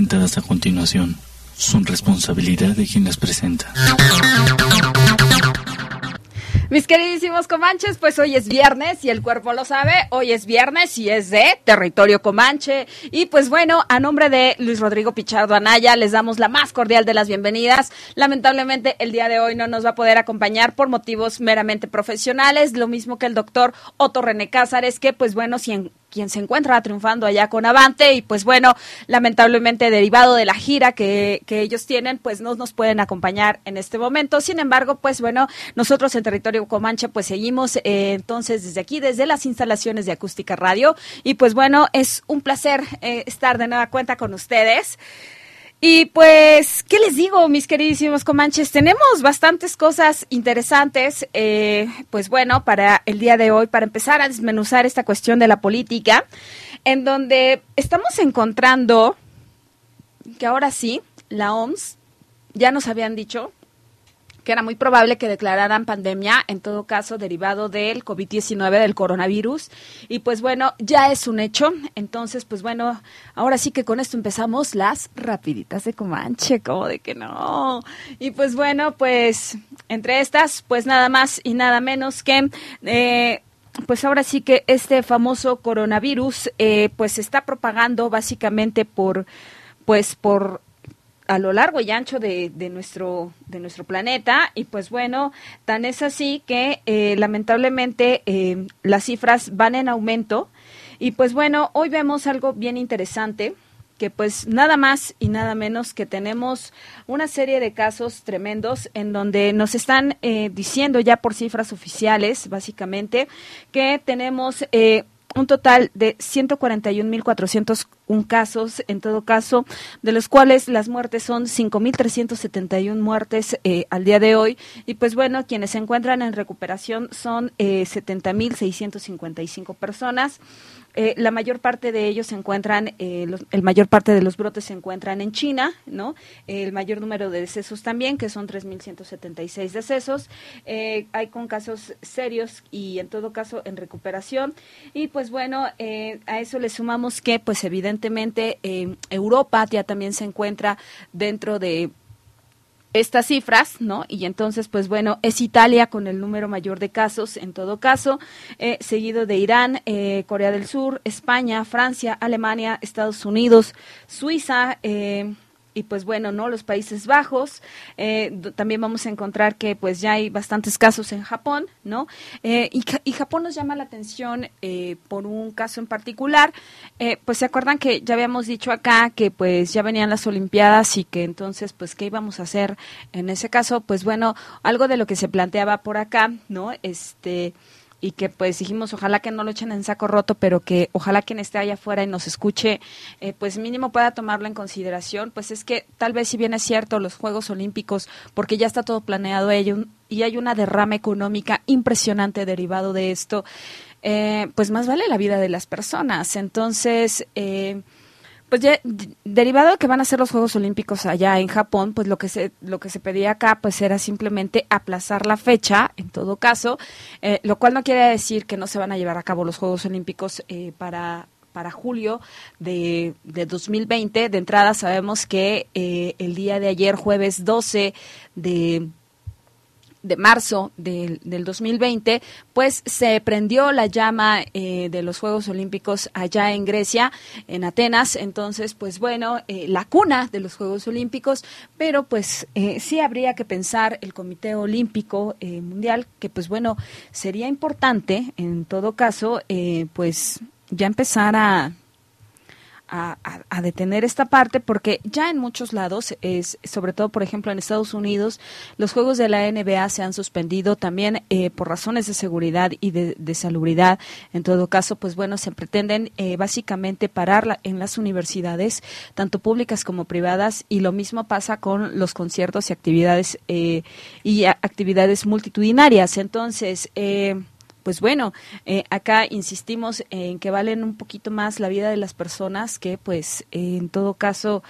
presentadas a continuación son responsabilidad de quien las presenta. Mis queridísimos comanches, pues hoy es viernes y el cuerpo lo sabe, hoy es viernes y es de territorio comanche. Y pues bueno, a nombre de Luis Rodrigo Pichardo Anaya, les damos la más cordial de las bienvenidas. Lamentablemente el día de hoy no nos va a poder acompañar por motivos meramente profesionales, lo mismo que el doctor Otto René Cázares, que pues bueno, si en quien se encuentra triunfando allá con Avante y pues bueno, lamentablemente derivado de la gira que, que, ellos tienen, pues no nos pueden acompañar en este momento. Sin embargo, pues bueno, nosotros en territorio Comanche pues seguimos eh, entonces desde aquí, desde las instalaciones de Acústica Radio y pues bueno, es un placer eh, estar de nueva cuenta con ustedes. Y pues, ¿qué les digo, mis queridísimos comanches? Tenemos bastantes cosas interesantes, eh, pues bueno, para el día de hoy, para empezar a desmenuzar esta cuestión de la política, en donde estamos encontrando que ahora sí, la OMS ya nos habían dicho que era muy probable que declararan pandemia, en todo caso derivado del COVID-19, del coronavirus. Y pues bueno, ya es un hecho. Entonces, pues bueno, ahora sí que con esto empezamos las rapiditas de Comanche, como de que no. Y pues bueno, pues entre estas, pues nada más y nada menos que... Eh, pues ahora sí que este famoso coronavirus eh, pues se está propagando básicamente por pues por a lo largo y ancho de, de, nuestro, de nuestro planeta. Y pues bueno, tan es así que eh, lamentablemente eh, las cifras van en aumento. Y pues bueno, hoy vemos algo bien interesante que pues nada más y nada menos que tenemos una serie de casos tremendos en donde nos están eh, diciendo ya por cifras oficiales, básicamente, que tenemos un total de 141.401 casos, en todo caso, de los cuales las muertes son 5.371 muertes eh, al día de hoy. Y pues bueno, quienes se encuentran en recuperación son eh, 70.655 personas. Eh, la mayor parte de ellos se encuentran, eh, el mayor parte de los brotes se encuentran en China, ¿no? El mayor número de decesos también, que son 3.176 decesos. Eh, hay con casos serios y en todo caso en recuperación. Y pues bueno, a eso le sumamos que pues evidentemente Europa ya también se encuentra dentro de estas cifras, ¿no? Y entonces, pues bueno, es Italia con el número mayor de casos, en todo caso, eh, seguido de Irán, eh, Corea del Sur, España, Francia, Alemania, Estados Unidos, Suiza, eh, y pues bueno, ¿no? Los Países Bajos, eh, también vamos a encontrar que pues ya hay bastantes casos en Japón, ¿no? Eh, y, Japón nos llama la atención eh, por un caso en particular, eh, pues se acuerdan que ya habíamos dicho acá que pues ya venían las Olimpiadas y que entonces pues qué íbamos a hacer en ese caso, pues bueno, algo de lo que se planteaba por acá, ¿no? Este y que pues dijimos ojalá que no lo echen en saco roto, pero que ojalá quien esté allá afuera y nos escuche, eh, pues mínimo pueda tomarlo en consideración, pues es que tal vez si bien es cierto los Juegos Olímpicos, porque ya está todo planeado ello, y hay una derrama económica impresionante derivado de esto, eh, pues más vale la vida de las personas. Entonces, eh, pues ya derivado de que van a ser los Juegos Olímpicos allá en Japón, pues lo que se lo que se pedía acá pues era simplemente aplazar la fecha, en todo caso, eh, lo cual no quiere decir que no se van a llevar a cabo los Juegos Olímpicos eh, para para julio de, de 2020. De entrada sabemos que eh, el día de ayer, jueves 12 de de marzo del, del 2020, pues se prendió la llama eh, de los Juegos Olímpicos allá en Grecia, en Atenas. Entonces, pues bueno, eh, la cuna de los Juegos Olímpicos, pero pues eh, sí habría que pensar el Comité Olímpico eh, Mundial, que pues bueno, sería importante en todo caso, eh, pues ya empezar a a, a, detener esta parte porque ya en muchos lados, es, sobre todo por ejemplo en Estados Unidos, los juegos de la NBA se han suspendido también eh, por razones de seguridad y de, salubridad. En todo caso, pues bueno, se pretenden eh, básicamente parar la, en las universidades, tanto públicas como privadas, y lo mismo pasa con los conciertos y actividades eh, y actividades multitudinarias. Entonces, eh, pues bueno, eh, acá insistimos en que valen un poquito más la vida de las personas que pues eh, en todo caso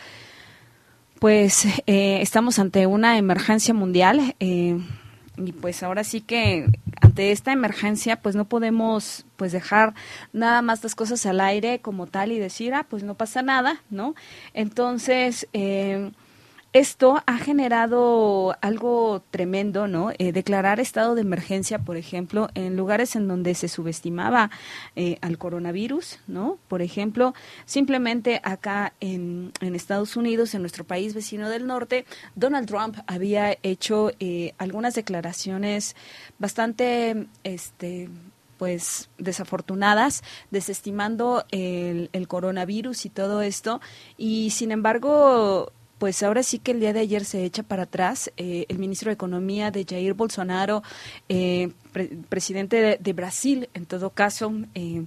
pues eh, estamos ante una emergencia mundial y pues ahora sí que ante esta emergencia pues no podemos pues dejar nada más las cosas al aire como tal y decir ah pues no pasa nada no entonces eh, esto ha generado algo tremendo, ¿no? Eh, declarar estado de emergencia, por ejemplo, en lugares en donde se subestimaba eh, al coronavirus, ¿no? Por ejemplo, simplemente acá en, en, Estados Unidos, en nuestro país vecino del norte, Donald Trump había hecho eh, algunas declaraciones bastante, este, pues desafortunadas, desestimando el, el, coronavirus y todo esto. Y sin embargo, pues ahora sí que el día de ayer se echa para atrás. Eh, el ministro de Economía de Jair Bolsonaro, eh, presidente de, de, Brasil, en todo caso, eh,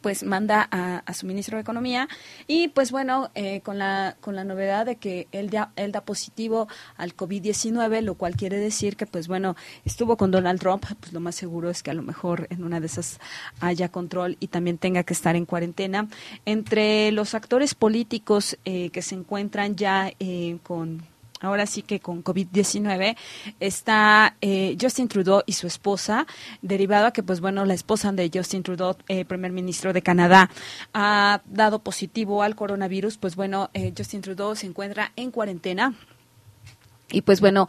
pues manda a, su ministro de Economía y pues bueno, eh, con, la, con la novedad de que él, da, él da positivo al COVID-19, lo cual quiere decir que pues bueno, estuvo con Donald Trump, pues lo más seguro es que a lo mejor en una de esas haya control y también tenga que estar en cuarentena. Entre los actores políticos eh, que se encuentran ya eh, con ahora sí que con COVID-19, está eh, Justin Trudeau y su esposa, derivado a que, pues bueno, la esposa de Justin Trudeau, eh, primer ministro de Canadá, ha dado positivo al coronavirus, pues bueno, eh, Justin Trudeau se encuentra en cuarentena y pues bueno,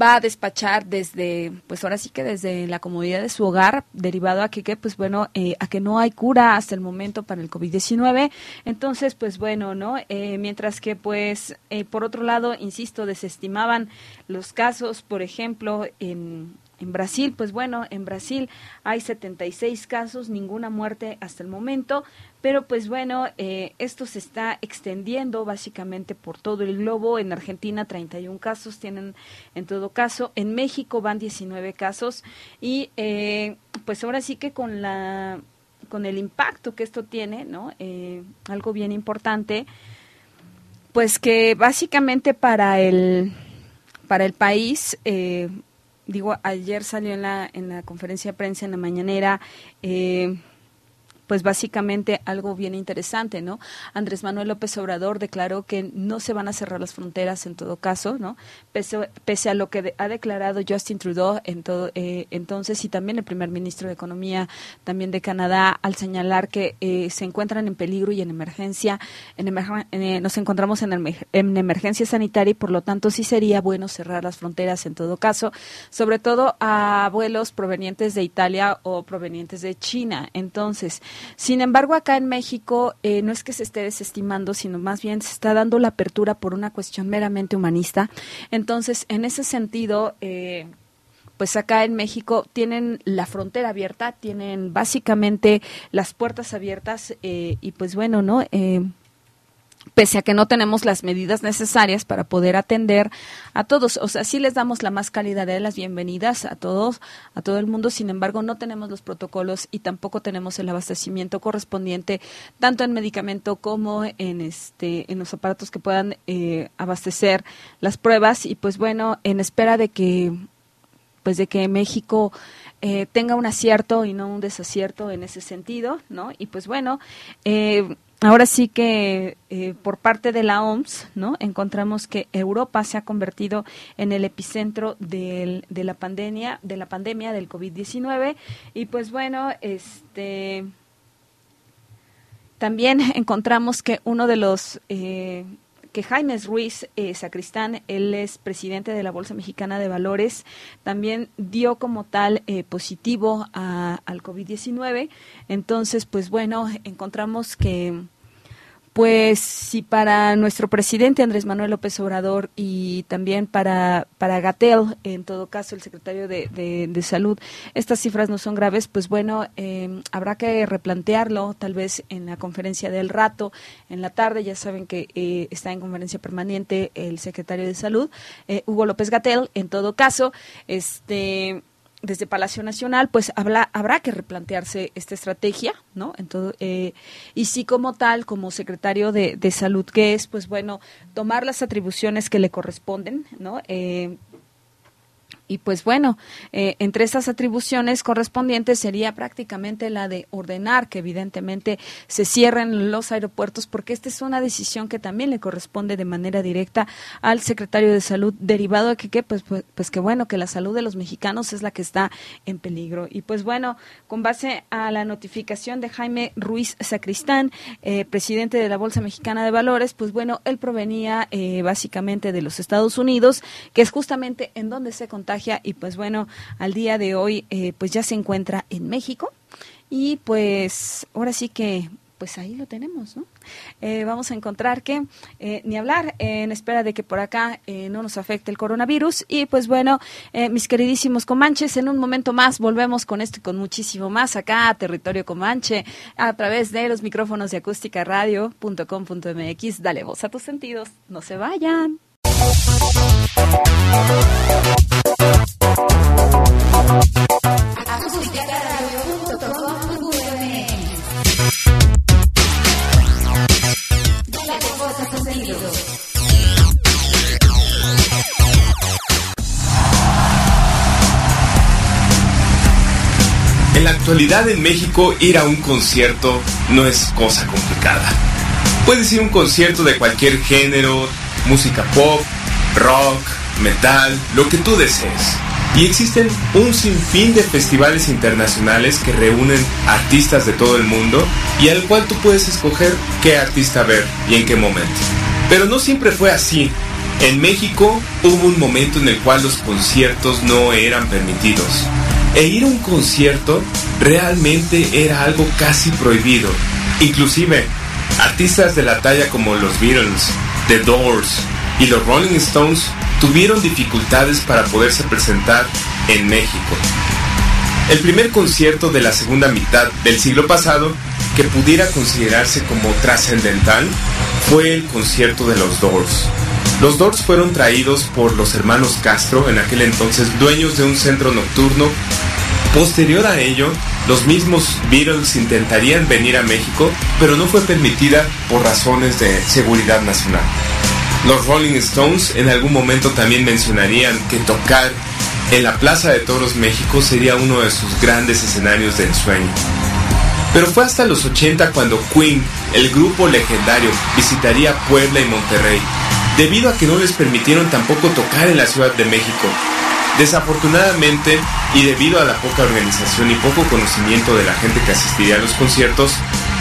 va a despachar desde, pues ahora sí que desde la comodidad de su hogar, derivado a que, que pues bueno, eh, a que no hay cura hasta el momento para el COVID-19. Entonces, pues bueno, ¿no? Eh, mientras que pues, eh, por otro lado, insisto, desestimaban los casos, por ejemplo, en, en Brasil, pues bueno, en Brasil hay 76 casos, ninguna muerte hasta el momento, pero pues bueno, eh, esto se está extendiendo básicamente por todo el globo. En Argentina 31 casos tienen en todo caso, en México van 19 casos y eh, pues ahora sí que con la con el impacto que esto tiene, ¿no? Eh, algo bien importante, pues que básicamente para el para el país digo, ayer salió en la, en la conferencia de prensa en la mañanera, eh, pues básicamente algo bien interesante, ¿no? Andrés Manuel López Obrador declaró que no se van a cerrar las fronteras en todo caso, ¿no? Pese, a lo que ha declarado Justin Trudeau en todo, eh, entonces y también el primer ministro de Economía también de Canadá al señalar que eh, se encuentran en peligro y en emergencia, en eh, nos encontramos en, en emergencia sanitaria y por lo tanto sí sería bueno cerrar las fronteras en todo caso, sobre todo a vuelos provenientes de Italia o provenientes de China. Entonces, sin embargo, acá en México eh, no es que se esté desestimando, sino más bien se está dando la apertura por una cuestión meramente humanista. Entonces, en ese sentido, eh, pues acá en México tienen la frontera abierta, tienen básicamente las puertas abiertas eh, y pues bueno, ¿no? Pese a que no tenemos las medidas necesarias para poder atender a todos. O sea, sí les damos la más calidad de las bienvenidas a todos, a todo el mundo, sin embargo, no tenemos los protocolos y tampoco tenemos el abastecimiento correspondiente, tanto en medicamento como en este, en los aparatos que puedan eh, abastecer las pruebas. Y pues bueno, en espera de que, pues de que México eh, tenga un acierto y no un desacierto en ese sentido, ¿no? Y pues bueno, eh, ahora sí que eh, por parte de la OMS, ¿no? Encontramos que Europa se ha convertido en el epicentro de la pandemia, de la pandemia del COVID-19 y pues bueno, este también encontramos que uno de los eh, que Jaime Ruiz eh, Sacristán, él es presidente de la Bolsa Mexicana de Valores, también dio como tal eh, positivo al COVID-19. Entonces, pues bueno, encontramos que pues si para nuestro presidente Andrés Manuel López Obrador y también para, para Gatel, en todo caso el secretario de, de, Salud, estas cifras no son graves, pues bueno, eh, habrá que replantearlo tal vez en la conferencia del rato, en la tarde, ya saben que eh, está en conferencia permanente el secretario de Salud, eh, Hugo López Gatel, en todo caso, este desde Palacio Nacional, pues habrá, habrá que replantearse esta estrategia, ¿no? Entonces, eh, y sí como tal, como secretario de, de, Salud, que es, pues bueno, tomar las atribuciones que le corresponden, ¿no? Eh, Y pues bueno, eh, entre estas atribuciones correspondientes sería prácticamente la de ordenar que evidentemente se cierren los aeropuertos, porque esta es una decisión que también le corresponde de manera directa al secretario de Salud, derivado de que, pues, pues, pues que bueno, que la salud de los mexicanos es la que está en peligro. Y pues bueno, con base a la notificación de Jaime Ruiz Sacristán, eh, presidente de la Bolsa Mexicana de Valores, pues bueno, él provenía eh, básicamente de los Estados Unidos, que es justamente en donde se contagia y pues bueno, al día de hoy eh, pues ya se encuentra en México y pues ahora sí que pues ahí lo tenemos, ¿no? Eh, vamos a encontrar que eh, ni hablar en espera de que por acá no nos afecte el coronavirus y pues bueno, mis queridísimos comanches, en un momento más volvemos con esto y con muchísimo más acá a Territorio Comanche a través de los micrófonos de acústica radio.com.mx. Dale voz a tus sentidos, no se vayan. En la actualidad en México ir a un concierto no es cosa complicada. Puedes ir a un concierto de cualquier género, música pop, rock, metal, lo que tú desees. Y existen un sinfín de festivales internacionales que reúnen artistas de todo el mundo y al cual tú puedes escoger qué artista ver y en qué momento. Pero no siempre fue así. En México hubo un momento en el cual los conciertos no eran permitidos. E ir a un concierto realmente era algo casi prohibido. Inclusive, artistas de la talla como los Beatles, The Doors y los Rolling Stones tuvieron dificultades para poderse presentar en México. El primer concierto de la segunda mitad del siglo pasado que pudiera considerarse como trascendental fue el concierto de los Doors. Los Doors fueron traídos por los hermanos Castro, en aquel entonces dueños de un centro nocturno. Posterior a ello, los mismos Beatles intentarían venir a México, pero no fue permitida por razones de seguridad nacional. Los Rolling Stones en algún momento también mencionarían que tocar en la Plaza de Toros México sería uno de sus grandes escenarios del sueño. Pero fue hasta los 80 cuando Queen, el grupo legendario, visitaría Puebla y Monterrey, debido a que no les permitieron tampoco tocar en la Ciudad de México. Desafortunadamente, y debido a la poca organización y poco conocimiento de la gente que asistiría a los conciertos,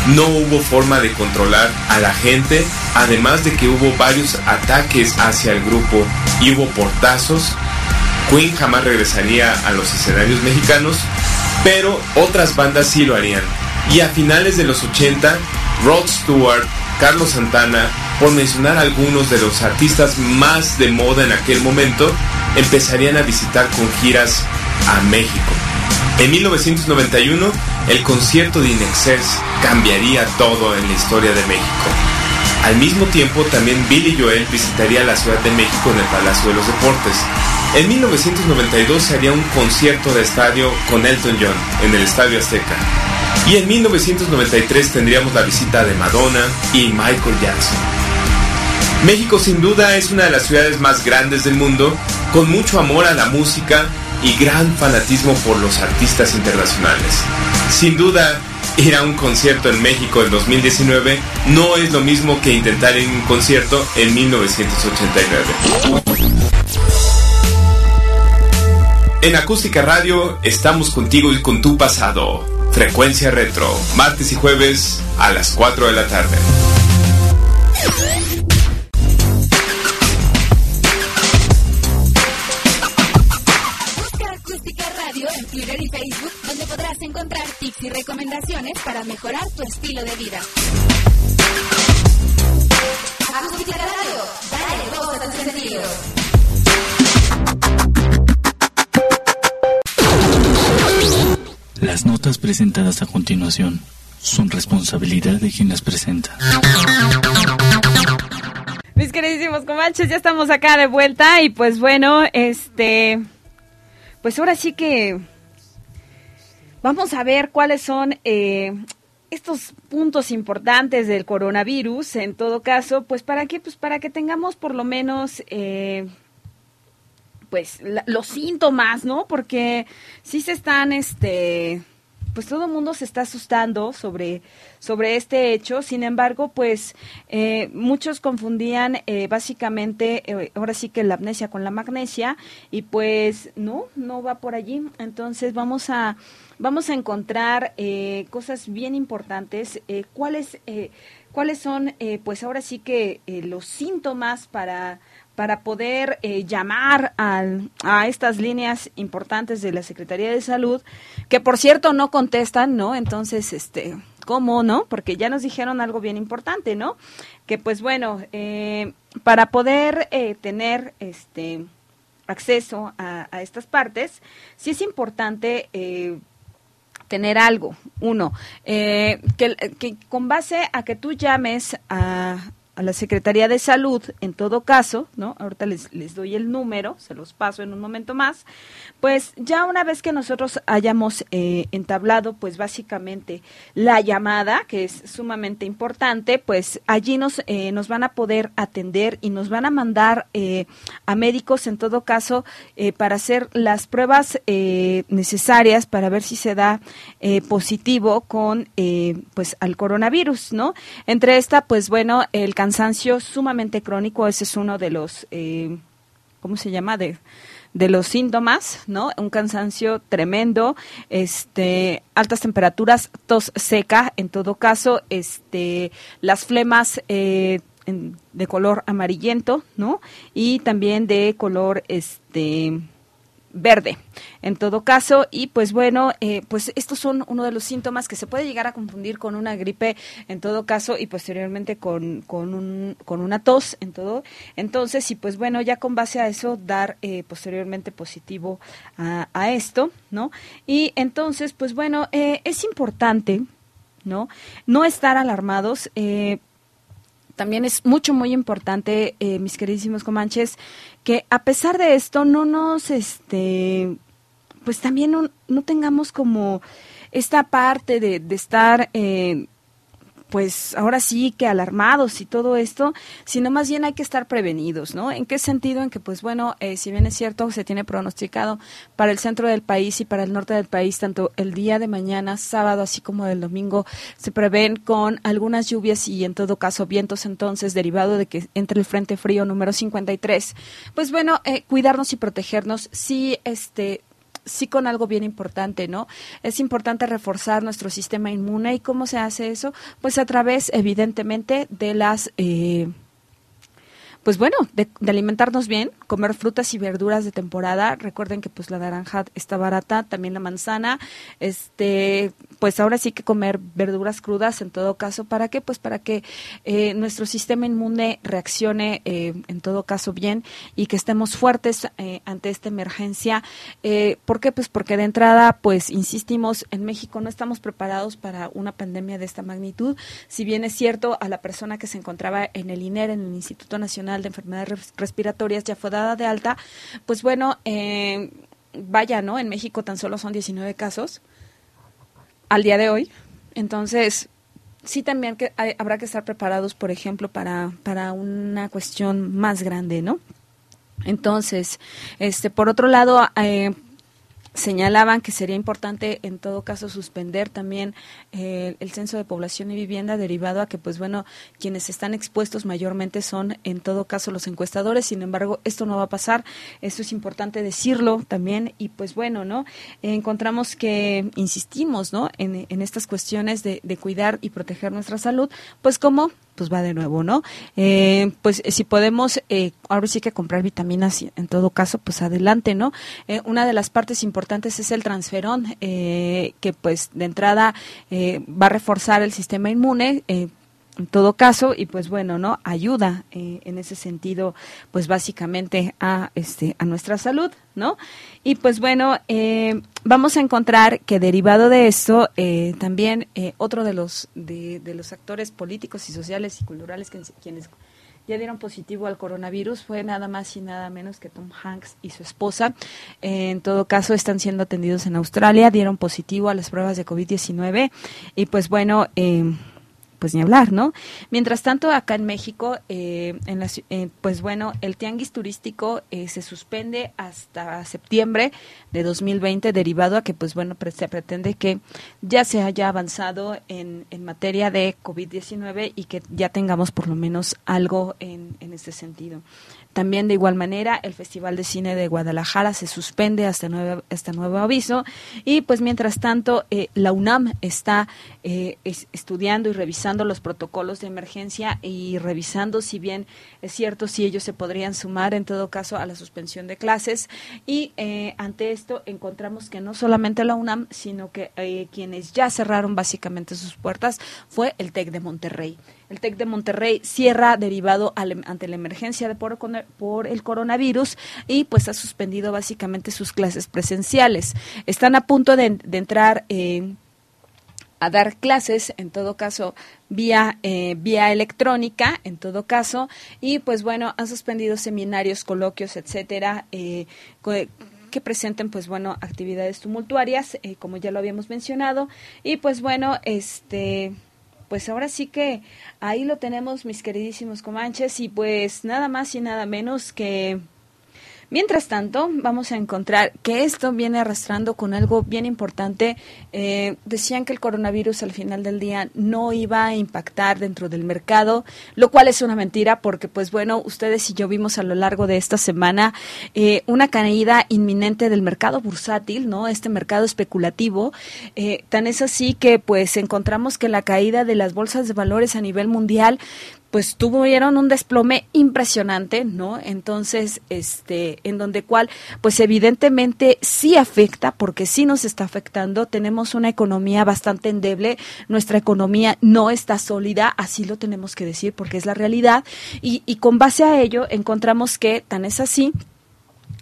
no hubo forma de controlar a la gente, además de que hubo varios ataques hacia el grupo y hubo portazos. Queen jamás regresaría a los escenarios mexicanos, pero otras bandas sí lo harían. Y a finales de los 80, Rod Stewart, Carlos Santana, por mencionar algunos de los artistas más de moda en aquel momento, empezarían a visitar con giras a México. En 1991, el concierto de Inexcess cambiaría todo en la historia de México. Al mismo tiempo, también Billy Joel visitaría la Ciudad de México en el Palacio de los Deportes. En 1992 se haría un concierto de estadio con Elton John en el Estadio Azteca. Y en 1993 tendríamos la visita de Madonna y Michael Jackson. México sin duda es una de las ciudades más grandes del mundo, con mucho amor a la música y gran fanatismo por los artistas internacionales. Sin duda, ir a un concierto en México en 2019 no es lo mismo que intentar ir un concierto en 1989. En Acústica Radio estamos contigo y con tu pasado. Frecuencia Retro, martes y jueves a las 4 de la tarde. encontrar tips y recomendaciones para mejorar tu estilo de vida. Las notas presentadas a continuación son responsabilidad de quien las presenta. Mis queridísimos comanches, ya estamos acá de vuelta y pues bueno, este, pues ahora sí que Vamos a ver cuáles son eh, estos puntos importantes del coronavirus. En todo caso, pues para qué, pues para que tengamos por lo menos, eh, pues los síntomas, ¿no? Porque sí se están, este, pues todo el mundo se está asustando sobre, sobre este hecho. Sin embargo, pues eh, muchos confundían eh, básicamente, eh, ahora sí que la amnesia con la magnesia, y pues no, no va por allí. Entonces vamos a, vamos a encontrar cosas bien importantes. ¿Cuáles, ¿Cuáles son, pues ahora sí que los síntomas para para poder eh, llamar a estas líneas importantes de la Secretaría de Salud, que por cierto no contestan, ¿no? Entonces, este, ¿cómo, no? Porque ya nos dijeron algo bien importante, ¿no? Que pues bueno, eh, para poder eh, tener este acceso a, estas partes, sí es importante tener algo. Uno, que, con base a que tú llames a, a la Secretaría de Salud, en todo caso, ¿no? Ahorita les, les doy el número, se los paso en un momento más, pues ya una vez que nosotros hayamos eh, entablado, pues básicamente la llamada, que es sumamente importante, pues allí nos, eh, nos van a poder atender y nos van a mandar eh, a médicos, en todo caso, para hacer las pruebas necesarias para ver si se da positivo con, pues, al coronavirus, ¿no? Entre esta, pues bueno, el cansancio sumamente crónico, ese es uno de los, eh, ¿cómo se llama? De, de los síntomas, ¿no? Un cansancio tremendo, este, altas temperaturas, tos seca, en todo caso, este, las flemas eh, de color amarillento, ¿no? Y también de color, este, verde en todo caso. Y pues bueno eh, pues estos son uno de los síntomas que se puede llegar a confundir con una gripe en todo caso y posteriormente con, con, un, con una tos en todo. Entonces y pues bueno ya con base a eso dar eh, posteriormente positivo a, esto no y entonces pues bueno eh, es importante no no estar alarmados también es mucho, muy importante, eh, mis queridísimos comanches, que a pesar de esto no nos, este, pues también no, no tengamos como esta parte de, de estar eh, pues ahora sí que alarmados y todo esto, sino más bien hay que estar prevenidos, ¿no? ¿En qué sentido? En que, pues bueno, eh, si bien es cierto, se tiene pronosticado para el centro del país y para el norte del país, tanto el día de mañana, sábado, así como el domingo, se prevén con algunas lluvias y en todo caso vientos entonces, derivado de que entre el Frente Frío número 53. Pues bueno, eh, cuidarnos y protegernos, sí, este, sí con algo bien importante, ¿no? Es importante reforzar nuestro sistema inmune y cómo se hace eso, pues a través, evidentemente, de las eh, pues bueno, de, alimentarnos bien, comer frutas y verduras de temporada. Recuerden que pues la naranja está barata, también la manzana. Este, pues ahora sí que comer verduras crudas en todo caso. ¿Para qué? Pues para que eh, nuestro sistema inmune reaccione eh, en todo caso bien y que estemos fuertes eh, ante esta emergencia. ¿Por qué? Pues porque de entrada, pues insistimos, en México no estamos preparados para una pandemia de esta magnitud. Si bien es cierto, a la persona que se encontraba en el INER, en el Instituto Nacional de Enfermedades Respiratorias ya fue dada de alta, pues bueno, eh, vaya, ¿no? En México tan solo son 19 casos al día de hoy. Entonces, sí también que habrá que estar preparados, por ejemplo, para, para una cuestión más grande, ¿no? Entonces, este, por otro lado, eh, señalaban que sería importante en todo caso suspender también eh, el censo de población y vivienda derivado a que pues bueno quienes están expuestos mayormente son en todo caso los encuestadores. Sin embargo esto no va a pasar. Esto es importante decirlo también. Y pues bueno no encontramos que insistimos no en, en estas cuestiones de, de cuidar y proteger nuestra salud pues como pues va de nuevo, ¿no? Eh, pues si podemos, eh, ahora sí que comprar vitaminas, en todo caso, pues adelante, ¿no? Eh, una de las partes importantes es el transferón, que pues de entrada va a reforzar el sistema inmune, en todo caso y pues bueno no ayuda eh, en ese sentido pues básicamente a este a nuestra salud no y pues bueno eh, vamos a encontrar que derivado de esto eh, también otro de los de, los actores políticos y sociales y culturales que, quienes ya dieron positivo al coronavirus fue nada más y nada menos que Tom Hanks y su esposa. en todo caso, están siendo atendidos en Australia, dieron positivo a las pruebas de COVID-19 y pues bueno, eh, pues ni hablar, ¿no? Mientras tanto, acá en México, eh, en la, eh, pues bueno, el tianguis turístico eh, se suspende hasta septiembre de 2020, derivado a que, pues bueno, se pretende que ya se haya avanzado en, en materia de COVID-19 y que ya tengamos por lo menos algo en, en este sentido. También de igual manera el Festival de Cine de Guadalajara se suspende hasta nuevo, este nuevo aviso y pues mientras tanto eh, la UNAM está eh, estudiando y revisando los protocolos de emergencia y revisando si bien es cierto si ellos se podrían sumar en todo caso a la suspensión de clases y eh, ante esto encontramos que no solamente la UNAM sino que quienes ya cerraron básicamente sus puertas fue el TEC de Monterrey. El TEC de Monterrey cierra derivado ante la emergencia de por, por, el coronavirus y pues ha suspendido básicamente sus clases presenciales. Están a punto de, entrar eh, a dar clases, en todo caso, vía, eh, vía electrónica, en todo caso, y pues bueno, han suspendido seminarios, coloquios, etcétera, eh, que presenten pues bueno actividades tumultuarias como ya lo habíamos mencionado y pues bueno este pues ahora sí que ahí lo tenemos, mis queridísimos comanches, y pues nada más y nada menos que Mientras tanto, vamos a encontrar que esto viene arrastrando con algo bien importante. Eh, decían que el coronavirus al final del día no iba a impactar dentro del mercado, lo cual es una mentira porque, pues bueno, ustedes y yo vimos a lo largo de esta semana eh, una caída inminente del mercado bursátil, ¿no? Este mercado especulativo. Eh, tan es así que, pues, encontramos que la caída de las bolsas de valores a nivel mundial pues tuvieron un desplome impresionante, ¿no? Entonces, este, en donde cual, pues evidentemente sí afecta, porque sí nos está afectando, tenemos una economía bastante endeble, nuestra economía no está sólida, así lo tenemos que decir, porque es la realidad, y, y con base a ello encontramos que tan es así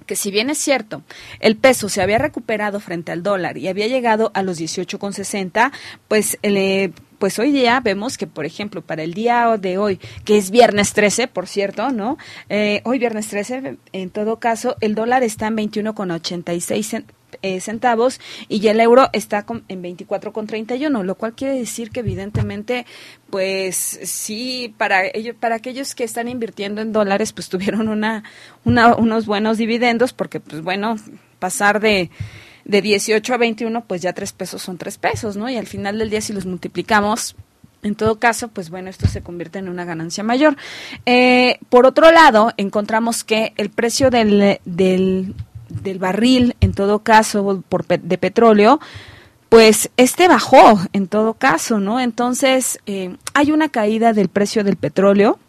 que si bien es cierto, el peso se había recuperado frente al dólar y había llegado a los 18,60, pues eh, pues hoy día vemos que, por ejemplo, para el día de hoy, que es viernes 13, por cierto, ¿no? Eh, hoy viernes 13, en todo caso, el dólar está en 21,86 eh, centavos y el euro está con, en 24,31, lo cual quiere decir que evidentemente, pues sí, para ellos, para aquellos que están invirtiendo en dólares, pues tuvieron una, una unos buenos dividendos, porque, pues bueno, pasar de de 18 a 21, pues ya tres pesos son tres pesos, ¿no? Y al final del día, si los multiplicamos, en todo caso, pues bueno, esto se convierte en una ganancia mayor. Eh, por otro lado, encontramos que el precio del, del, del barril, en todo caso, por, de petróleo, pues este bajó, en todo caso, ¿no? Entonces, eh, hay una caída del precio del petróleo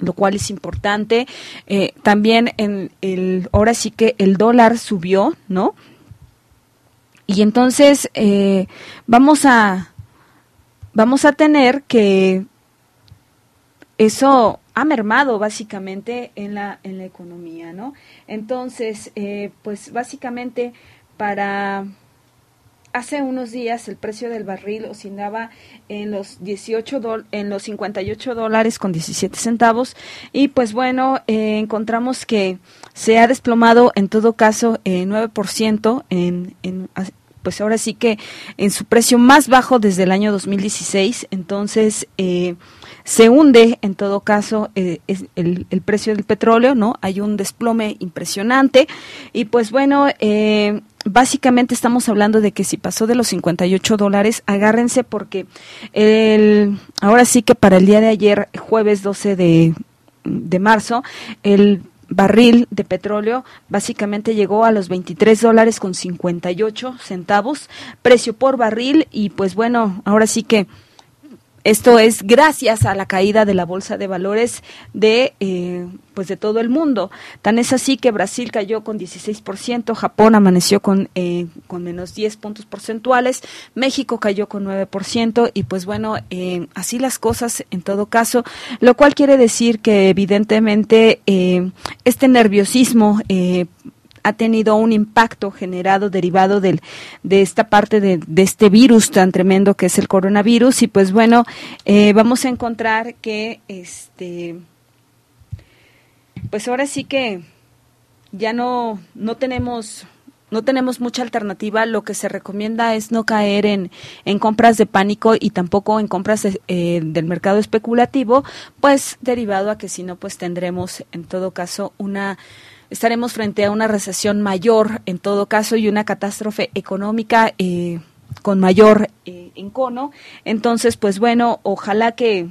lo cual es importante. Eh, también en el, ahora sí que el dólar subió, ¿no? Y entonces eh, vamos a vamos a tener que eso ha mermado básicamente en la en la economía, ¿no? Entonces, eh, pues básicamente para hace unos días el precio del barril oscilaba en los 18 en los 58 dólares con 17 centavos y pues bueno eh, encontramos que se ha desplomado en todo caso eh, 9% en, en pues ahora sí que en su precio más bajo desde el año 2016, entonces eh, se hunde en todo caso eh, el, el, precio del petróleo, ¿no? Hay un desplome impresionante y pues bueno, eh, básicamente estamos hablando de que si pasó de los 58 dólares, agárrense porque el, ahora sí que para el día de ayer, jueves 12 de, de marzo, el barril de petróleo básicamente llegó a los 23 dólares con 58 centavos, precio por barril y pues bueno, ahora sí que esto es gracias a la caída de la bolsa de valores de eh, pues de todo el mundo. Tan es así que Brasil cayó con 16%, Japón amaneció con eh, con menos 10 puntos porcentuales, México cayó con 9% y pues bueno eh, así las cosas en todo caso, lo cual quiere decir que evidentemente este nerviosismo ha tenido un impacto generado derivado del, de esta parte de, de, este virus tan tremendo que es el coronavirus. Y pues bueno eh, vamos a encontrar que este pues ahora sí que ya no no tenemos no tenemos mucha alternativa, lo que se recomienda es no caer en, en compras de pánico y tampoco en compras eh, del mercado especulativo, pues derivado a que si no, pues tendremos en todo caso una estaremos frente a una recesión mayor en todo caso y una catástrofe económica eh, con mayor eh, encono. Entonces, pues bueno, ojalá que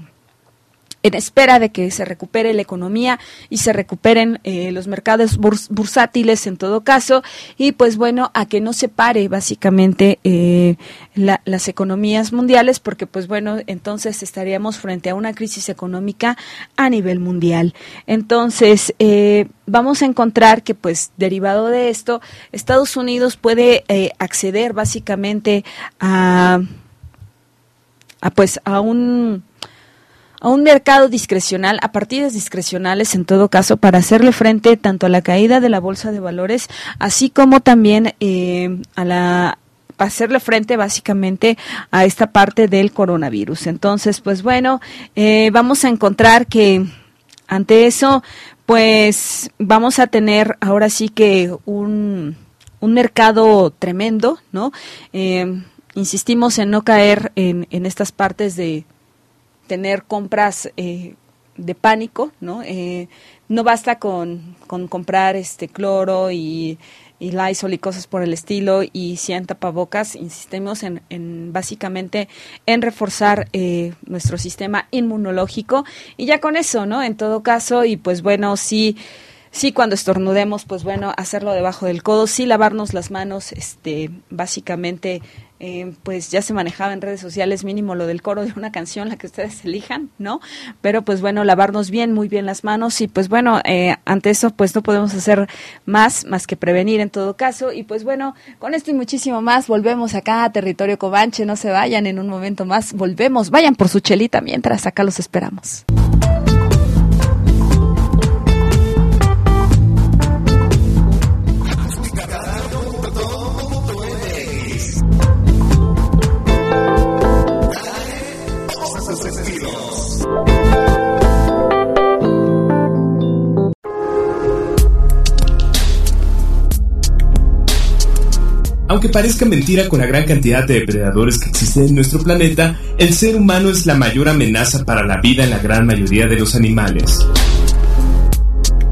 en espera de que se recupere la economía y se recuperen eh, los mercados bursátiles en todo caso. Y pues bueno a que no se pare básicamente eh, las economías mundiales porque pues bueno entonces estaríamos frente a una crisis económica a nivel mundial. Entonces eh, vamos a encontrar que pues derivado de esto Estados Unidos puede acceder básicamente a, a pues a un a un mercado discrecional, a partidas discrecionales en todo caso, para hacerle frente tanto a la caída de la bolsa de valores, así como también eh, a la para hacerle frente básicamente a esta parte del coronavirus. Entonces, pues bueno, eh, vamos a encontrar que ante eso, pues vamos a tener ahora sí que un, un mercado tremendo, ¿no? Eh, insistimos en no caer en, en estas partes de, tener compras eh, de pánico, ¿no? Eh, no basta con, con, comprar este cloro y, y Lysol y cosas por el estilo y 100 tapabocas, insistimos en, en básicamente en reforzar eh, nuestro sistema inmunológico y ya con eso, ¿no? En todo caso, y pues bueno, sí sí cuando estornudemos, pues bueno, hacerlo debajo del codo, sí lavarnos las manos, este, básicamente eh, pues ya se manejaba en redes sociales mínimo lo del coro de una canción, la que ustedes elijan, ¿no? Pero pues bueno, lavarnos bien, muy bien las manos y pues bueno, eh, ante eso pues no podemos hacer más, más que prevenir en todo caso y pues bueno, con esto y muchísimo más volvemos acá a territorio Comanche, no se vayan en un momento más, volvemos, vayan por su chelita mientras acá los esperamos. Aunque parezca mentira con la gran cantidad de depredadores que existen en nuestro planeta, el ser humano es la mayor amenaza para la vida en la gran mayoría de los animales.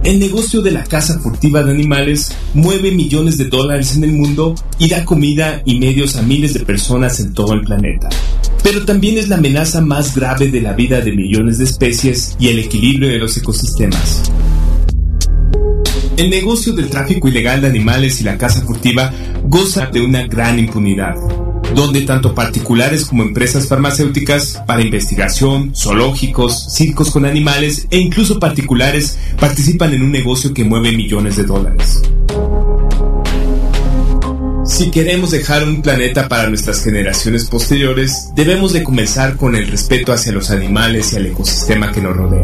El negocio de la caza furtiva de animales mueve millones de dólares en el mundo y da comida y medios a miles de personas en todo el planeta. Pero también es la amenaza más grave de la vida de millones de especies y el equilibrio de los ecosistemas. El negocio del tráfico ilegal de animales y la caza furtiva goza de una gran impunidad, donde tanto particulares como empresas farmacéuticas para investigación, zoológicos, circos con animales e incluso particulares participan en un negocio que mueve millones de dólares. Si queremos dejar un planeta para nuestras generaciones posteriores, debemos de comenzar con el respeto hacia los animales y al ecosistema que nos rodea.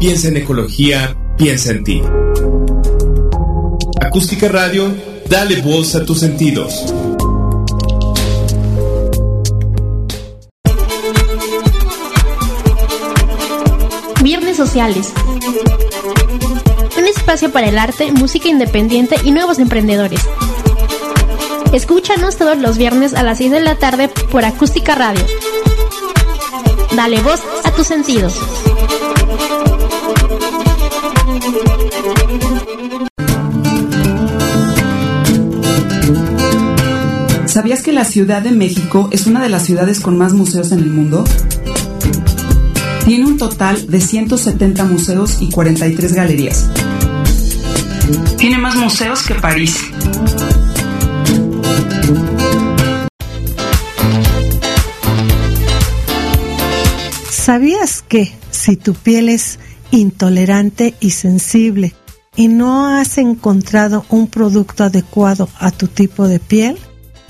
Piensa en ecología, piensa en ti. Acústica Radio, dale voz a tus sentidos. Viernes Sociales. Un espacio para el arte, música independiente y nuevos emprendedores. Escúchanos todos los viernes a las 6 de la tarde por Acústica Radio. Dale voz a tus sentidos. ¿Sabías que la Ciudad de México es una de las ciudades con más museos en el mundo? Tiene un total de 170 museos y 43 galerías. Tiene más museos que París. ¿Sabías que si tu piel es intolerante y sensible y no has encontrado un producto adecuado a tu tipo de piel,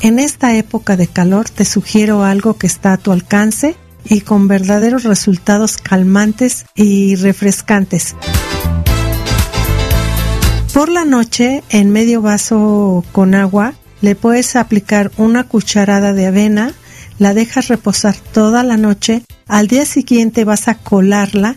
en esta época de calor te sugiero algo que está a tu alcance y con verdaderos resultados calmantes y refrescantes. Por la noche, en medio vaso con agua, le puedes aplicar una cucharada de avena, la dejas reposar toda la noche, al día siguiente vas a colarla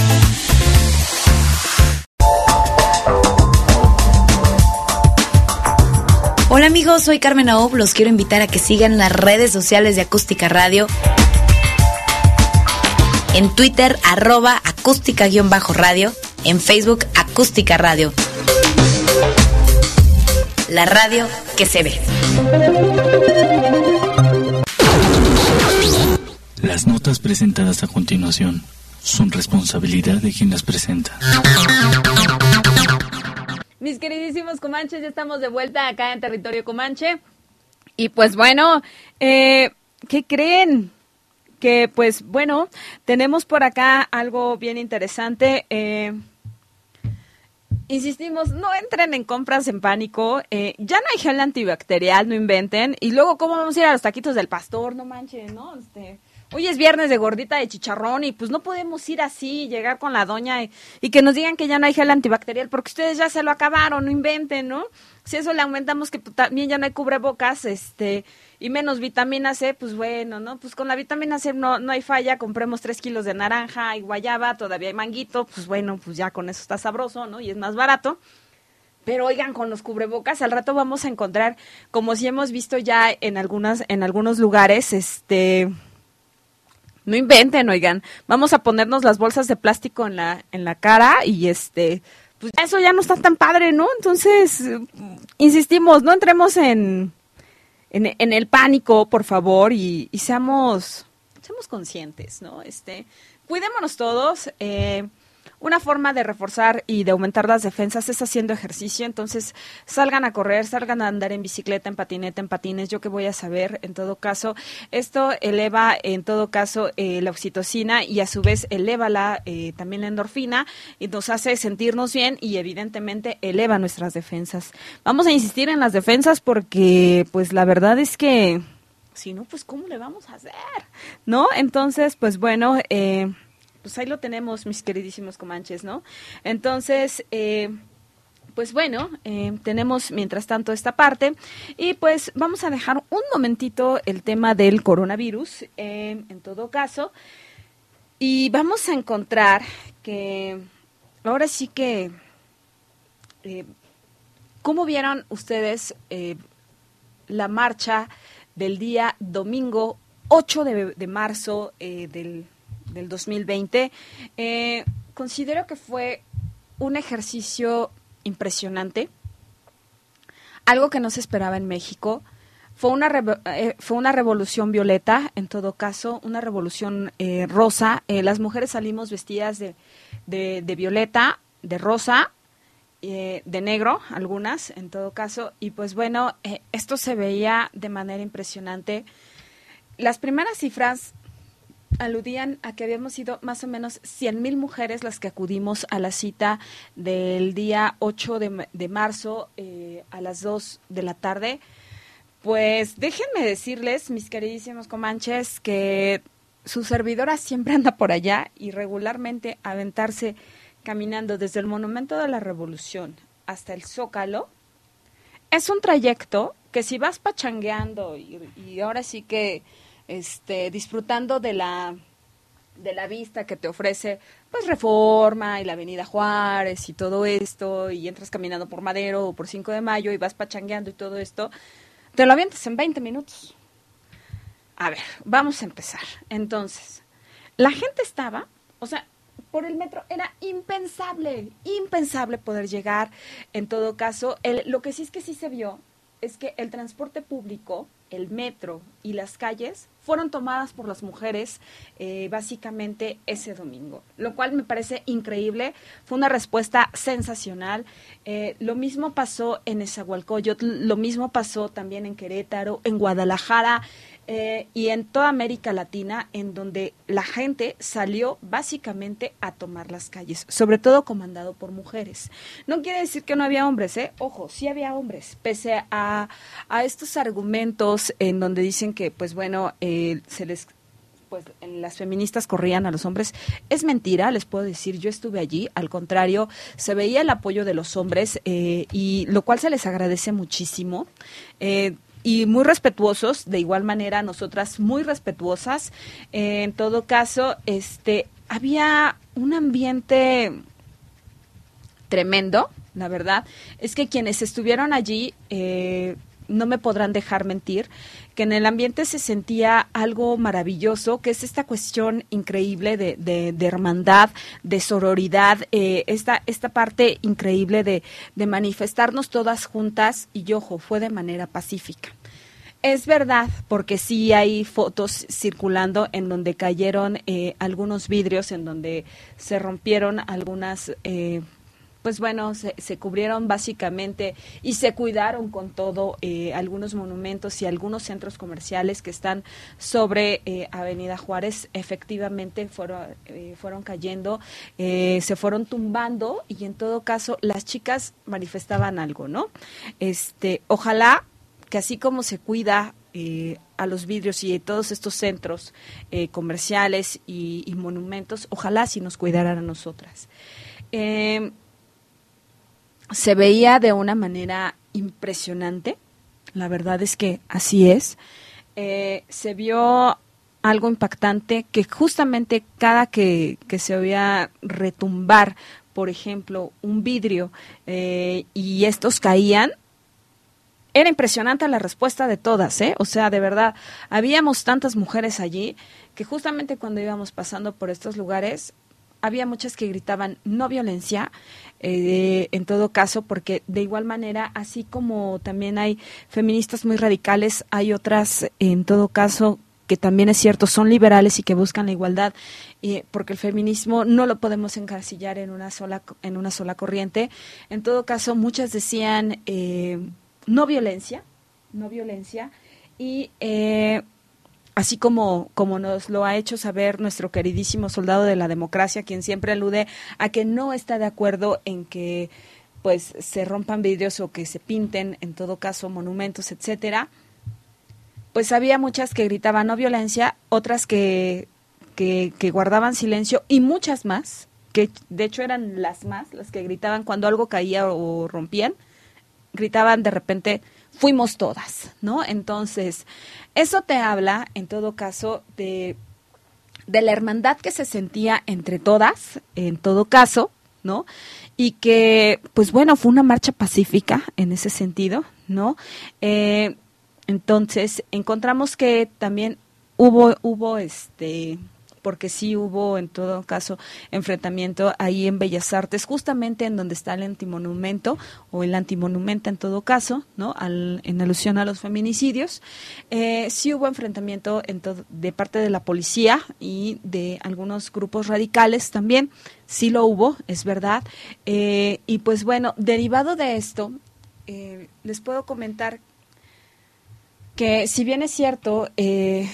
Hola amigos, soy Carmen Aob. Los quiero invitar a que sigan las redes sociales de Acústica Radio. En Twitter, arroba acústica-radio. En Facebook, acústica radio. La radio que se ve. Las notas presentadas a continuación son responsabilidad de quien las presenta. Mis queridísimos comanches, ya estamos de vuelta acá en territorio comanche. Y pues bueno, eh, ¿qué creen? Que pues bueno, tenemos por acá algo bien interesante. Eh, insistimos, no entren en compras en pánico. Eh, ya no hay gel antibacterial, no inventen. Y luego, ¿cómo vamos a ir a los taquitos del pastor? No manchen, ¿no? Este, hoy es viernes de gordita de chicharrón y pues no podemos ir así, llegar con la doña y, que nos digan que ya no hay gel antibacterial porque ustedes ya se lo acabaron, no inventen, ¿no? Si eso le aumentamos que también ya no hay cubrebocas, este, y menos vitamina C, pues bueno, ¿no? Pues con la vitamina C no, no hay falla, compremos tres kilos de naranja y guayaba, todavía hay manguito, pues bueno, pues ya con eso está sabroso, ¿no? Y es más barato. Pero oigan, con los cubrebocas al rato vamos a encontrar, como si hemos visto ya en algunas, en algunos lugares, este, no inventen, oigan. Vamos a ponernos las bolsas de plástico en la, en la cara y este, pues eso ya no está tan padre, ¿no? Entonces, insistimos, no entremos en, en, el pánico, por favor, y, y, seamos, seamos conscientes, ¿no? Este, cuidémonos todos. Eh, una forma de reforzar y de aumentar las defensas es haciendo ejercicio, entonces salgan a correr, salgan a andar en bicicleta, en patineta, en patines, yo qué voy a saber, en todo caso, esto eleva en todo caso eh, la oxitocina y a su vez eleva la, eh, también la endorfina y nos hace sentirnos bien y evidentemente eleva nuestras defensas. Vamos a insistir en las defensas porque pues la verdad es que si no, pues ¿cómo le vamos a hacer? ¿No? Entonces, pues bueno, eh, pues ahí lo tenemos, mis queridísimos comanches, ¿no? Entonces, eh, pues bueno, eh, tenemos mientras tanto esta parte y pues vamos a dejar un momentito el tema del coronavirus, eh, en todo caso, y vamos a encontrar que ahora sí que, ¿cómo vieron ustedes la marcha del día domingo 8 de, de marzo del del 2020, eh, considero que fue un ejercicio impresionante, algo que no se esperaba en México. Fue una, eh, fue una revolución violeta, en todo caso, una revolución eh, rosa. las mujeres salimos vestidas de, de, violeta, de rosa, de negro, algunas, en todo caso. Y pues bueno, esto se veía de manera impresionante. Las primeras cifras aludían a que habíamos sido más o menos 100.000 mujeres las que acudimos a la cita del día 8 de, marzo eh, a las 2 de la tarde. Pues déjenme decirles, mis queridísimos comanches, que su servidora siempre anda por allá y regularmente aventarse caminando desde el Monumento de la Revolución hasta el Zócalo es un trayecto que si vas pachangueando y ahora sí que este, disfrutando de la de la vista que te ofrece pues Reforma y la Avenida Juárez y todo esto y entras caminando por Madero o por 5 de Mayo y vas pachangueando y todo esto, te lo avientas en 20 minutos. A ver, vamos a empezar. Entonces, la gente estaba, o sea, por el metro era impensable, impensable poder llegar. En todo caso, el, lo que sí es que sí se vio es que el transporte público, el metro y las calles fueron tomadas por las mujeres eh, básicamente ese domingo, lo cual me parece increíble. Fue una respuesta sensacional. Eh, lo mismo pasó en Esahualcoyot, lo mismo pasó también en Querétaro, en Guadalajara. Eh, y en toda América Latina, en donde la gente salió básicamente a tomar las calles, sobre todo comandado por mujeres. No quiere decir que no había hombres, ¿eh? Ojo, sí había hombres, pese a, a estos argumentos en donde dicen que, pues bueno, eh, se les pues las feministas corrían a los hombres. Es mentira, les puedo decir, yo estuve allí, al contrario, se veía el apoyo de los hombres eh, y lo cual se les agradece muchísimo. Eh, y muy respetuosos, de igual manera nosotras muy respetuosas. Eh, en todo caso, este había un ambiente tremendo, la verdad. Es que quienes estuvieron allí eh, no me podrán dejar mentir, que en el ambiente se sentía algo maravilloso, que es esta cuestión increíble de, de, hermandad, de sororidad, eh, esta, esta parte increíble de, de manifestarnos todas juntas y, ojo, fue de manera pacífica. Es verdad, porque sí hay fotos circulando en donde cayeron eh, algunos vidrios, en donde se rompieron algunas eh, pues bueno, se, se, cubrieron básicamente y se cuidaron con todo eh, algunos monumentos y algunos centros comerciales que están sobre eh, Avenida Juárez. Efectivamente fueron, eh, fueron cayendo, se fueron tumbando y en todo caso las chicas manifestaban algo, ¿no? Este, ojalá que así como se cuida a los vidrios y todos estos centros comerciales y, monumentos, ojalá si nos cuidaran a nosotras. Eh, se veía de una manera impresionante, la verdad es que así es. Eh, se vio algo impactante que justamente cada que, que se oía retumbar, por ejemplo, un vidrio eh, y estos caían, era impresionante la respuesta de todas, ¿eh? O sea, de verdad, habíamos tantas mujeres allí que justamente cuando íbamos pasando por estos lugares, había muchas que gritaban no violencia, eh, en todo caso, porque de igual manera, así como también hay feministas muy radicales, hay otras, en todo caso, que también es cierto, son liberales y que buscan la igualdad, eh, porque el feminismo no lo podemos encasillar en una sola, en una sola corriente. En todo caso, muchas decían eh, no violencia, no violencia, y eh, así como, como nos lo ha hecho saber nuestro queridísimo soldado de la democracia, quien siempre alude a que no está de acuerdo en que pues se rompan vidrios o que se pinten, en todo caso, monumentos, etcétera, pues había muchas que gritaban no violencia, otras que, que, que guardaban silencio y muchas más, que de hecho eran las más, las que gritaban cuando algo caía o rompían, gritaban de repente fuimos todas, ¿no? Entonces, eso te habla, en todo caso, de, de la hermandad que se sentía entre todas, en todo caso, ¿no? Y que, pues bueno, fue una marcha pacífica en ese sentido, ¿no? Eh, entonces, encontramos que también hubo, hubo este, porque sí hubo en todo caso enfrentamiento ahí en Bellas Artes, justamente en donde está el antimonumento o el antimonumento en todo caso, ¿no? Al, en alusión a los feminicidios. Eh, sí hubo enfrentamiento en de parte de la policía y de algunos grupos radicales también, sí lo hubo, es verdad. Eh, y pues bueno, derivado de esto, eh, les puedo comentar que si bien es cierto, eh,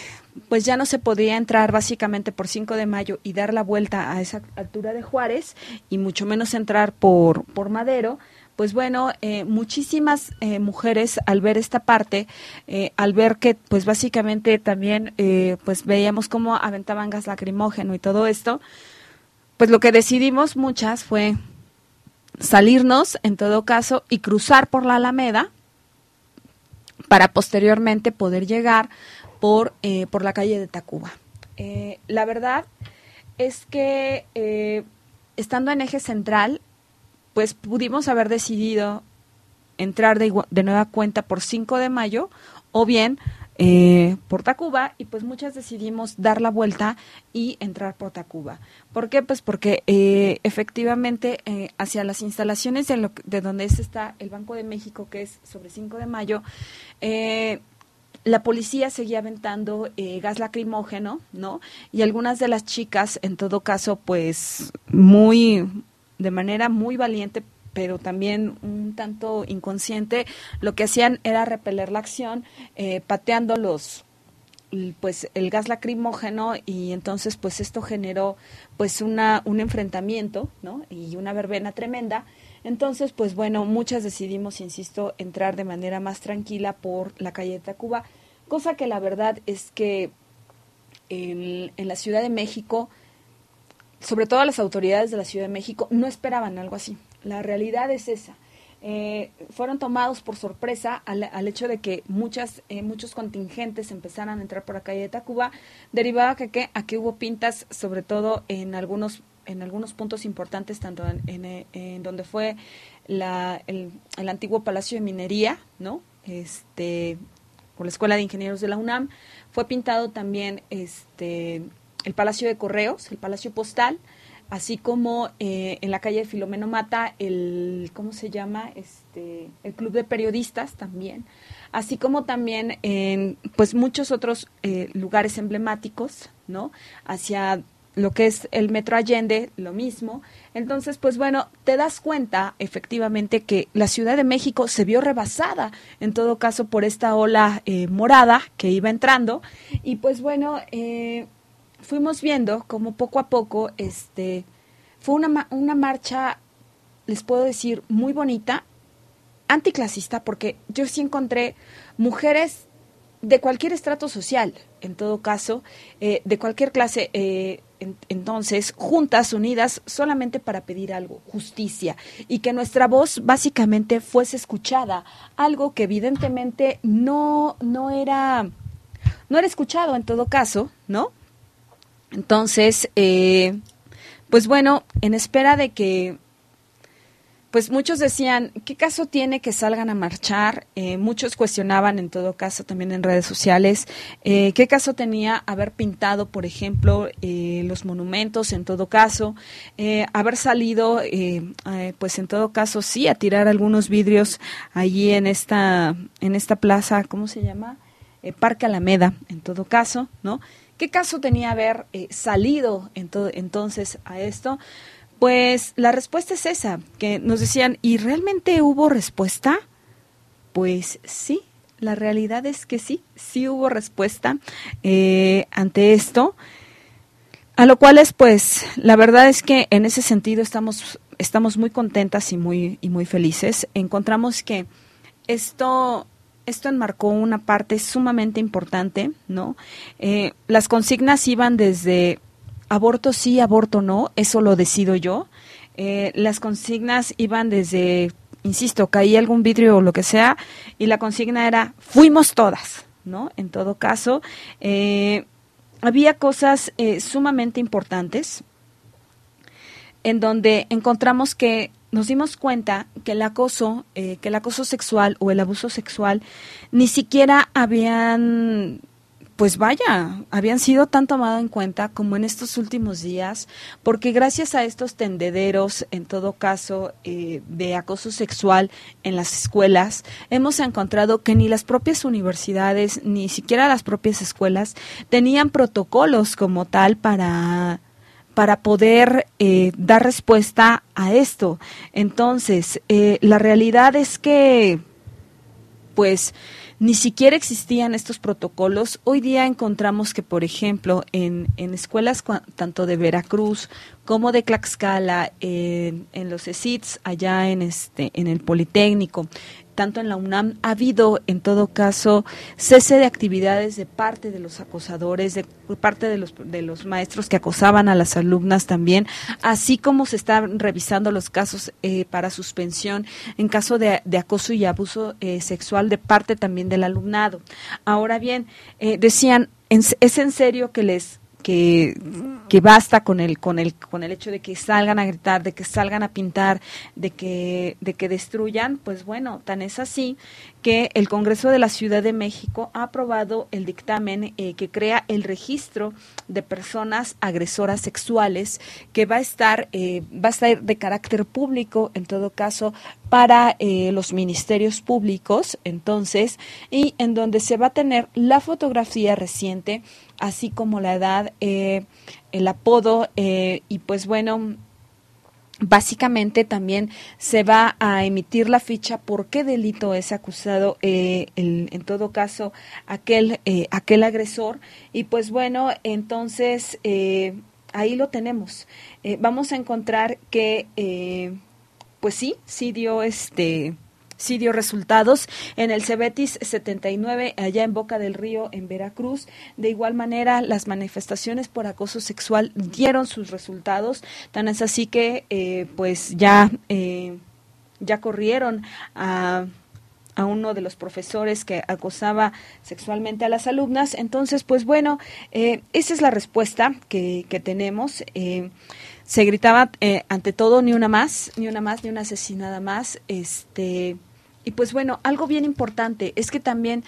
pues ya no se podía entrar básicamente por 5 de mayo y dar la vuelta a esa altura de Juárez y mucho menos entrar por, por Madero, pues bueno, eh, muchísimas eh, mujeres al ver esta parte, eh, al ver que pues básicamente también eh, pues veíamos cómo aventaban gas lacrimógeno y todo esto, pues lo que decidimos muchas fue salirnos en todo caso y cruzar por la Alameda para posteriormente poder llegar por, eh, por la calle de Tacuba. Eh, la verdad es que eh, estando en eje central, pues pudimos haber decidido entrar de, de nueva cuenta por 5 de mayo o bien eh, por Tacuba y pues muchas decidimos dar la vuelta y entrar por Tacuba. ¿Por qué? Pues porque eh, efectivamente eh, hacia las instalaciones de, donde está el Banco de México, que es sobre 5 de mayo, la policía seguía aventando gas lacrimógeno, ¿no? Y algunas de las chicas, en todo caso, pues muy, de manera muy valiente, pero también un tanto inconsciente, lo que hacían era repeler la acción, eh, pateando los pues el gas lacrimógeno y entonces pues esto generó pues una un enfrentamiento no y una verbena tremenda. Entonces pues bueno muchas decidimos insisto entrar de manera más tranquila por la calle de Tacuba cosa que la verdad es que en, en la Ciudad de México sobre todo las autoridades de la Ciudad de México no esperaban algo así la realidad es esa eh, fueron tomados por sorpresa al, hecho de que muchas eh, muchos contingentes empezaran a entrar por la calle de Tacuba, derivaba que, que aquí hubo pintas, sobre todo en algunos en algunos puntos importantes, tanto en, en, donde fue la, el, el, antiguo Palacio de Minería, ¿no? Este, por la Escuela de Ingenieros de la UNAM, fue pintado también este, el Palacio de Correos, el Palacio Postal, así como eh, en la calle de Filomeno Mata el cómo se llama este el club de periodistas también así como también en pues muchos otros eh, lugares emblemáticos no hacia lo que es el Metro Allende, lo mismo. Entonces, pues bueno, te das cuenta efectivamente que la Ciudad de México se vio rebasada, en todo caso, por esta ola eh, morada que iba entrando. Y pues bueno, eh, fuimos viendo como poco a poco, este, fue una, una marcha, les puedo decir, muy bonita, anticlasista, porque yo sí encontré mujeres de cualquier estrato social, en todo caso, eh, de cualquier clase, eh, entonces, juntas, unidas, solamente para pedir algo, justicia, y que nuestra voz básicamente fuese escuchada, algo que evidentemente no, no era, no era escuchado en todo caso, ¿no? Entonces, eh, pues bueno, en espera de que, pues muchos decían, ¿qué caso tiene que salgan a marchar? Eh, muchos cuestionaban en todo caso también en redes sociales, eh, ¿qué caso tenía haber pintado, por ejemplo, los monumentos en todo caso? haber salido, pues en todo caso sí, a tirar algunos vidrios allí en esta, en esta plaza, ¿cómo se llama? Parque Alameda, en todo caso, ¿no? ¿Qué caso tenía haber eh, salido entonces a esto? Pues la respuesta es esa, que nos decían, ¿y realmente hubo respuesta? Pues sí, la realidad es que sí, sí hubo respuesta eh, ante esto. A lo cual es, pues, la verdad es que en ese sentido estamos, estamos muy contentas y muy, y muy felices. Encontramos que esto esto enmarcó una parte sumamente importante, ¿no? Eh, las consignas iban desde aborto sí, aborto no, eso lo decido yo. Eh, las consignas iban desde, insisto, caía algún vidrio o lo que sea, y la consigna era, fuimos todas, ¿no? En todo caso, eh, había cosas sumamente importantes en donde encontramos que nos dimos cuenta que el acoso, eh, que el acoso sexual o el abuso sexual ni siquiera habían, pues vaya, habían sido tan tomado en cuenta como en estos últimos días, porque gracias a estos tendederos, en todo caso, eh, de acoso sexual en las escuelas, hemos encontrado que ni las propias universidades, ni siquiera las propias escuelas, tenían protocolos como tal para para poder eh, dar respuesta a esto. Entonces, eh, la realidad es que, pues, ni siquiera existían estos protocolos. Hoy día encontramos que, por ejemplo, en, en escuelas tanto de Veracruz como de Tlaxcala, en los ESITs, allá en, este, en el Politécnico, tanto en la UNAM, ha habido en todo caso cese de actividades de parte de los acosadores, de parte de los, de los maestros que acosaban a las alumnas también, así como se están revisando los casos eh, para suspensión en caso de, acoso y abuso eh, sexual de parte también del alumnado. Ahora bien, eh, decían, ¿es en serio que les que, que basta con el, con el, con el hecho de que salgan a gritar, de que salgan a pintar, de que, de que destruyan, pues bueno, tan es así que el Congreso de la Ciudad de México ha aprobado el dictamen eh, que crea el registro de personas agresoras sexuales que va a estar, eh, va a estar de carácter público en todo caso para eh, los ministerios públicos, entonces, y en donde se va a tener la fotografía reciente así como la edad, eh, el apodo eh, y pues bueno, básicamente también se va a emitir la ficha por qué delito es acusado eh, en todo caso aquel eh, aquel agresor. Y pues bueno entonces eh, ahí lo tenemos. Vamos a encontrar que pues sí sí dio este sí dio resultados en el Cebetis 79 allá en Boca del Río en Veracruz. De igual manera, las manifestaciones por acoso sexual dieron sus resultados. Tan es así que, eh, pues ya, eh, ya corrieron a a uno de los profesores que acosaba sexualmente a las alumnas. Entonces, pues bueno, eh, esa es la respuesta que, que tenemos. se gritaba ante todo ni una más, ni una más, ni una asesinada más. Este, y pues bueno, algo bien importante es que también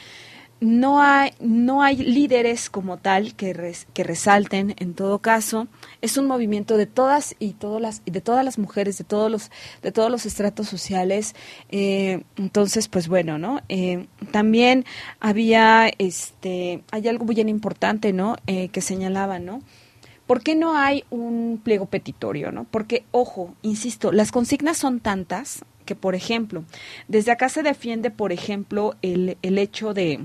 no hay, no hay líderes como tal que, que resalten en todo caso. Es un movimiento de todas y todas las, de todas las mujeres, de todos los, de todos los estratos sociales. Eh, entonces, pues bueno, ¿no? Eh, también había, este, hay algo bien importante, ¿no? Eh, que señalaba, ¿no? ¿Por qué no hay un pliego petitorio, no? Porque, ojo, insisto, las consignas son tantas que, por ejemplo, desde acá se defiende, por ejemplo, el, el hecho de,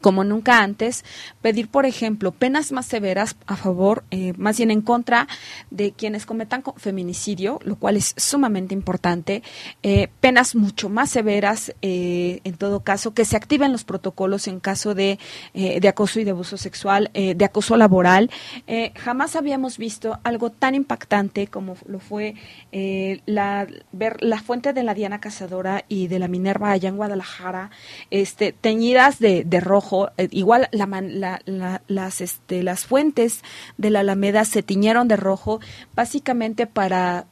como nunca antes, pedir, por ejemplo, penas más severas a favor, eh, más bien en contra de quienes cometan feminicidio, lo cual es sumamente importante, eh, penas mucho más severas, eh, en todo caso, que se activen los protocolos en caso de, de acoso y de abuso sexual, de acoso laboral. jamás habíamos visto algo tan impactante como lo fue la, ver la fuente de la Diana Cazadora y de la Minerva allá en Guadalajara, este, teñidas de, de rojo eh, igual las, este, las fuentes de la Alameda se tiñeron de rojo, básicamente para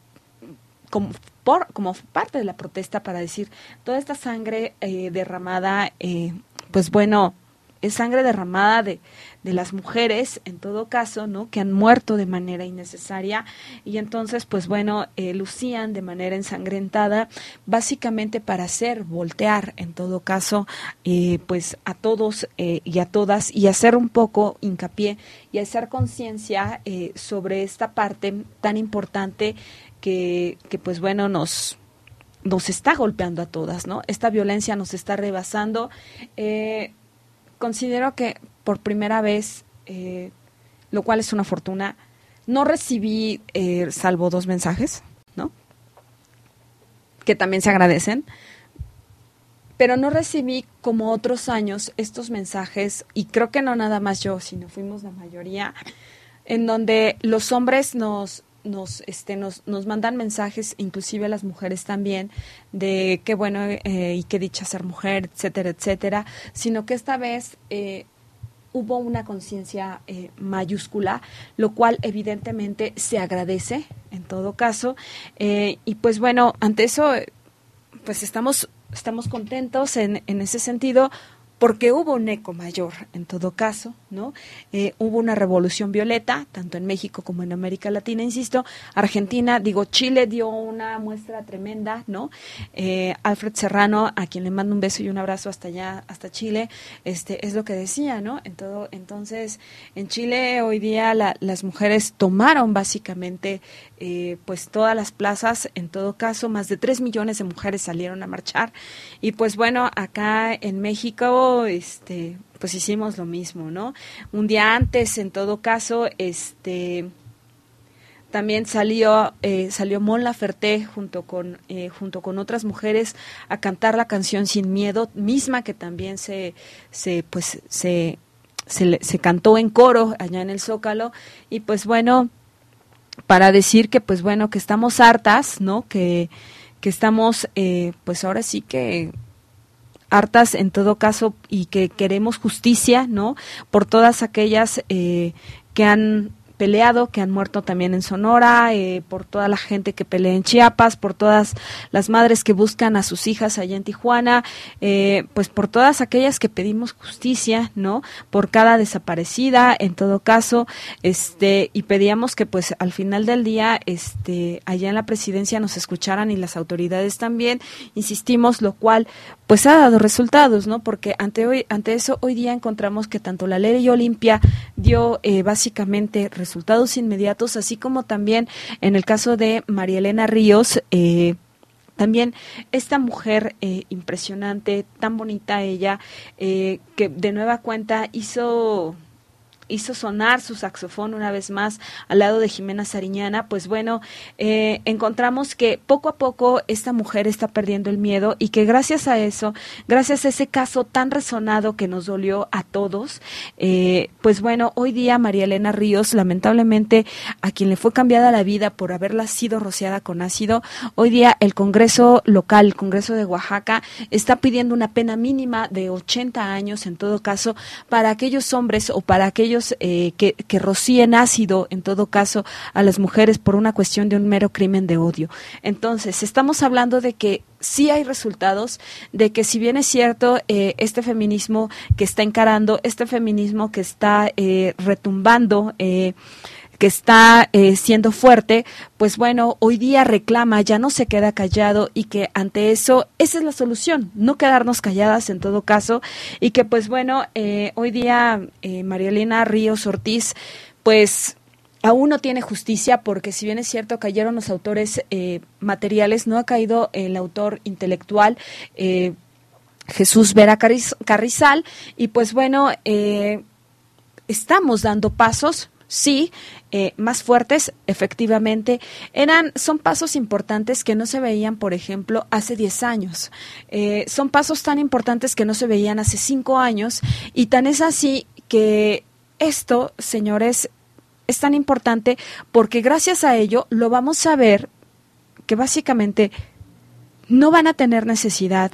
como, por, como parte de la protesta para decir toda esta sangre eh, derramada, eh, pues bueno, es sangre derramada de, de las mujeres, en todo caso, ¿no? Que han muerto de manera innecesaria y entonces, pues bueno, eh, lucían de manera ensangrentada, básicamente para hacer voltear, en todo caso, eh, pues a todos eh, y a todas y hacer un poco hincapié y hacer conciencia sobre esta parte tan importante que, que pues bueno, nos nos está golpeando a todas, ¿no? Esta violencia nos está rebasando. Considero que por primera vez, eh, lo cual es una fortuna. No recibí, eh, salvo dos mensajes, ¿no? Que también se agradecen. Pero no recibí, como otros años, estos mensajes, y creo que no nada más yo, sino fuimos la mayoría, en donde los hombres nos, nos, este, nos, nos mandan mensajes, inclusive las mujeres también, de qué bueno eh, y qué dicha ser mujer, etcétera, etcétera, sino que esta vez eh, hubo una conciencia eh, mayúscula, lo cual evidentemente se agradece en todo caso. Eh, y pues bueno, ante eso, pues estamos, estamos contentos en, en ese sentido porque hubo un eco mayor en todo caso, ¿no? Eh, hubo una revolución violeta, tanto en México como en América Latina, insisto. Argentina, digo, Chile dio una muestra tremenda, ¿no? Eh, Alfred Serrano, a quien le mando un beso y un abrazo hasta allá, hasta Chile, este, es lo que decía, ¿no? En todo, entonces, en Chile hoy día las mujeres tomaron básicamente eh, pues todas las plazas, en todo caso, más de tres millones de mujeres salieron a marchar. Y pues bueno, acá en México, este, pues hicimos lo mismo, ¿no? Un día antes, en todo caso, este también salió eh, salió Mon Laferte junto con eh, junto con otras mujeres a cantar la canción Sin miedo misma que también se se pues se se, se cantó en coro allá en el Zócalo y pues bueno para decir que pues bueno que estamos hartas no que, que estamos eh, pues ahora sí que hartas en todo caso y que queremos justicia no por todas aquellas eh, que han peleado, que han muerto también en Sonora, eh, por toda la gente que pelea en Chiapas, por todas las madres que buscan a sus hijas allá en Tijuana, eh, pues por todas aquellas que pedimos justicia, ¿no? Por cada desaparecida, en todo caso, este, y pedíamos que pues al final del día, este, allá en la presidencia nos escucharan y las autoridades también, insistimos, lo cual pues ha dado resultados, ¿no? Porque ante hoy, ante eso hoy día encontramos que tanto la ley Olimpia dio eh, básicamente resultados resultados inmediatos, así como también en el caso de María Elena Ríos, eh, también esta mujer eh, impresionante, tan bonita ella, eh, que de nueva cuenta hizo hizo sonar su saxofón una vez más al lado de Jimena Sariñana, pues bueno, eh, encontramos que poco a poco esta mujer está perdiendo el miedo y que gracias a eso, gracias a ese caso tan resonado que nos dolió a todos, eh, pues bueno, hoy día María Elena Ríos, lamentablemente a quien le fue cambiada la vida por haberla sido rociada con ácido, hoy día el Congreso local, el Congreso de Oaxaca, está pidiendo una pena mínima de 80 años en todo caso para aquellos hombres o para aquellos eh, que, rocíen ácido, en todo caso, a las mujeres por una cuestión de un mero crimen de odio. Entonces, estamos hablando de que sí hay resultados, de que si bien es cierto, eh, este feminismo que está encarando, este feminismo que está eh, retumbando, que está eh, siendo fuerte, pues bueno, hoy día reclama, ya no se queda callado y que ante eso, esa es la solución, no quedarnos calladas en todo caso y que pues bueno, eh, hoy día eh, Marielena Ríos Ortiz, pues aún no tiene justicia porque si bien es cierto cayeron los autores eh, materiales, no ha caído el autor intelectual. Jesús Vera Carrizal y pues bueno, estamos dando pasos, sí, eh, más fuertes, efectivamente, eran, son pasos importantes que no se veían, por ejemplo, hace 10 años. Eh, son pasos tan importantes que no se veían hace 5 años y tan es así que esto, señores, es tan importante porque gracias a ello lo vamos a ver que básicamente no van a tener necesidad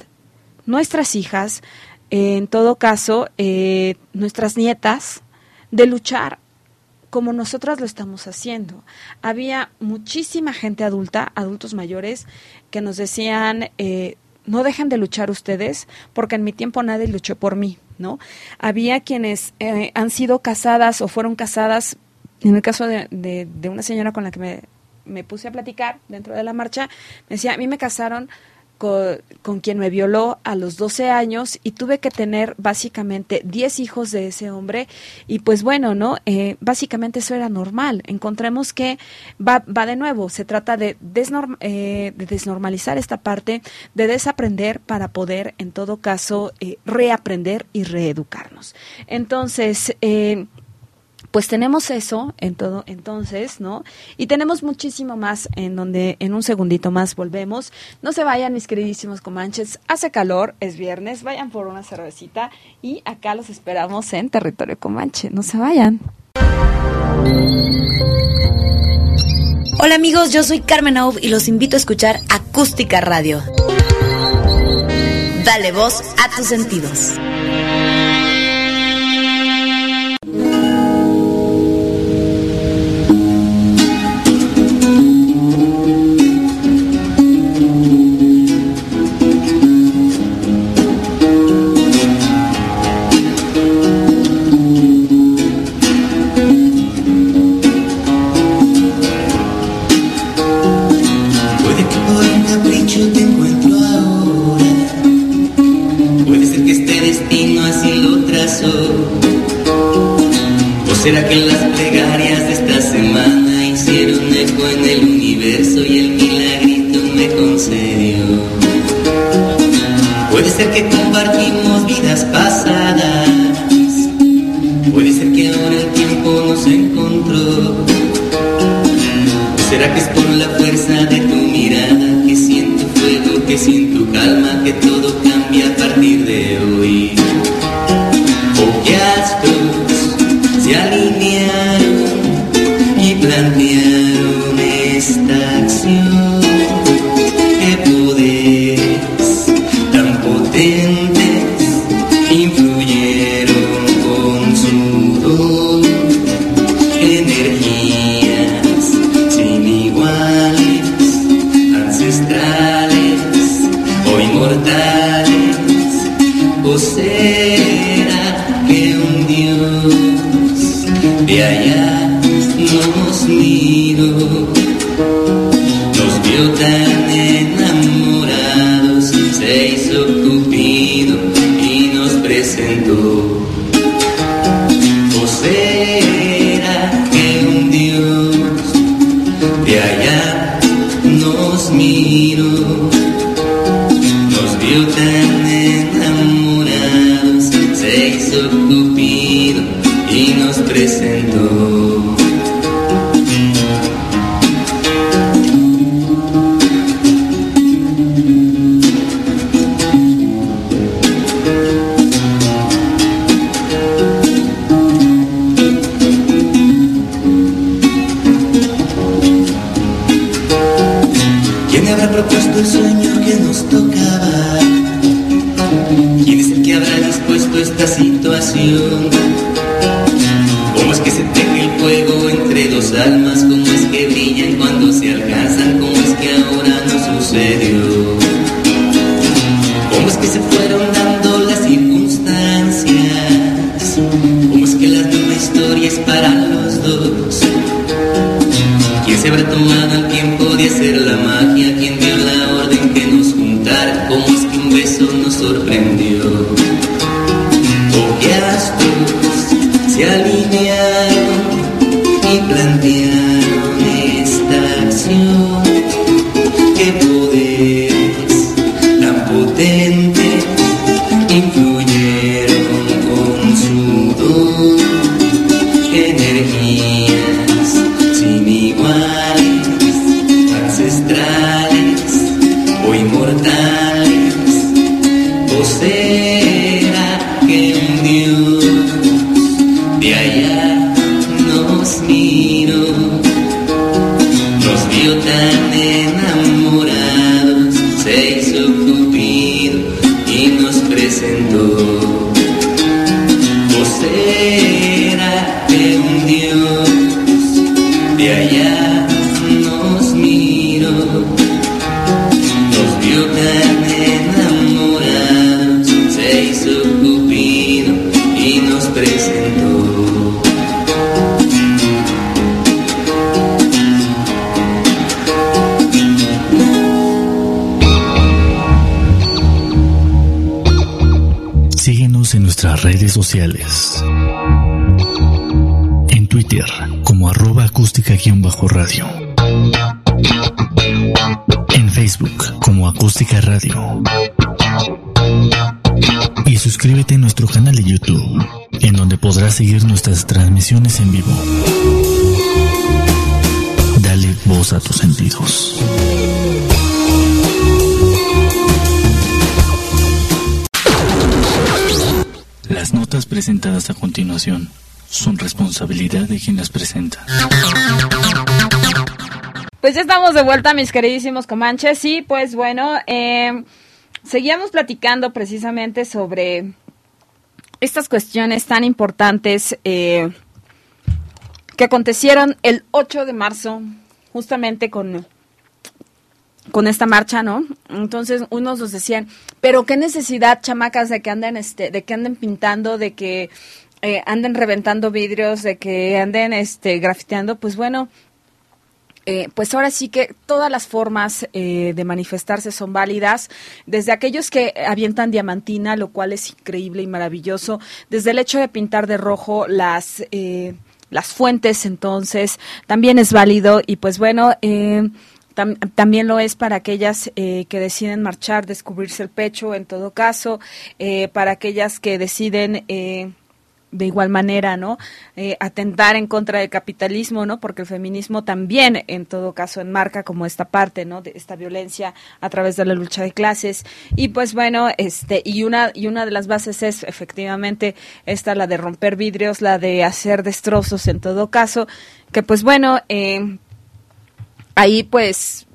nuestras hijas, en todo caso, eh, nuestras nietas, de luchar como nosotras lo estamos haciendo. Había muchísima gente adulta, adultos mayores, que nos decían, eh, no dejen de luchar ustedes, porque en mi tiempo nadie luchó por mí, ¿no? Había quienes eh, han sido casadas o fueron casadas, en el caso de, una señora con la que me, me puse a platicar dentro de la marcha, me decía, a mí me casaron con, quien me violó a los 12 años y tuve que tener básicamente 10 hijos de ese hombre y pues bueno, ¿no? Eh, básicamente eso era normal. Encontremos que va, de nuevo, se trata de, eh, de desnormalizar esta parte, de desaprender para poder en todo caso eh, reaprender y reeducarnos. Entonces, pues tenemos eso en todo entonces, ¿no? Y tenemos muchísimo más en donde en un segundito más volvemos. No se vayan, mis queridísimos comanches, hace calor, es viernes, vayan por una cervecita y acá los esperamos en territorio comanche. No se vayan. Hola amigos, yo soy Carmen Aub y los invito a escuchar Acústica Radio. Dale voz a tus sentidos. Alinearon y plantearon de quien las presenta. Pues ya estamos de vuelta, mis queridísimos comanches. Y pues bueno, eh, seguíamos platicando precisamente sobre estas cuestiones tan importantes eh, que acontecieron el 8 de marzo, justamente con, con esta marcha, ¿no? Entonces unos nos decían, pero qué necesidad, chamacas, de que anden, este, de que anden pintando, de que eh, anden reventando vidrios, de que anden, este, grafiteando. Pues bueno, eh, pues ahora sí que todas las formas eh, de manifestarse son válidas, desde aquellos que avientan diamantina, lo cual es increíble y maravilloso, desde el hecho de pintar de rojo las, eh, las fuentes, entonces también es válido y pues bueno, eh, tam- también lo es para aquellas eh, que deciden marchar, descubrirse el pecho, en todo caso, eh, para aquellas que deciden... De igual manera, ¿no? Eh, atentar en contra del capitalismo, ¿no? Porque el feminismo también, en todo caso, enmarca como esta parte, ¿no? De esta violencia a través de la lucha de clases. Y pues bueno, este, y una, y una de las bases es efectivamente esta, la de romper vidrios, la de hacer destrozos en todo caso, que pues bueno, eh, ahí pues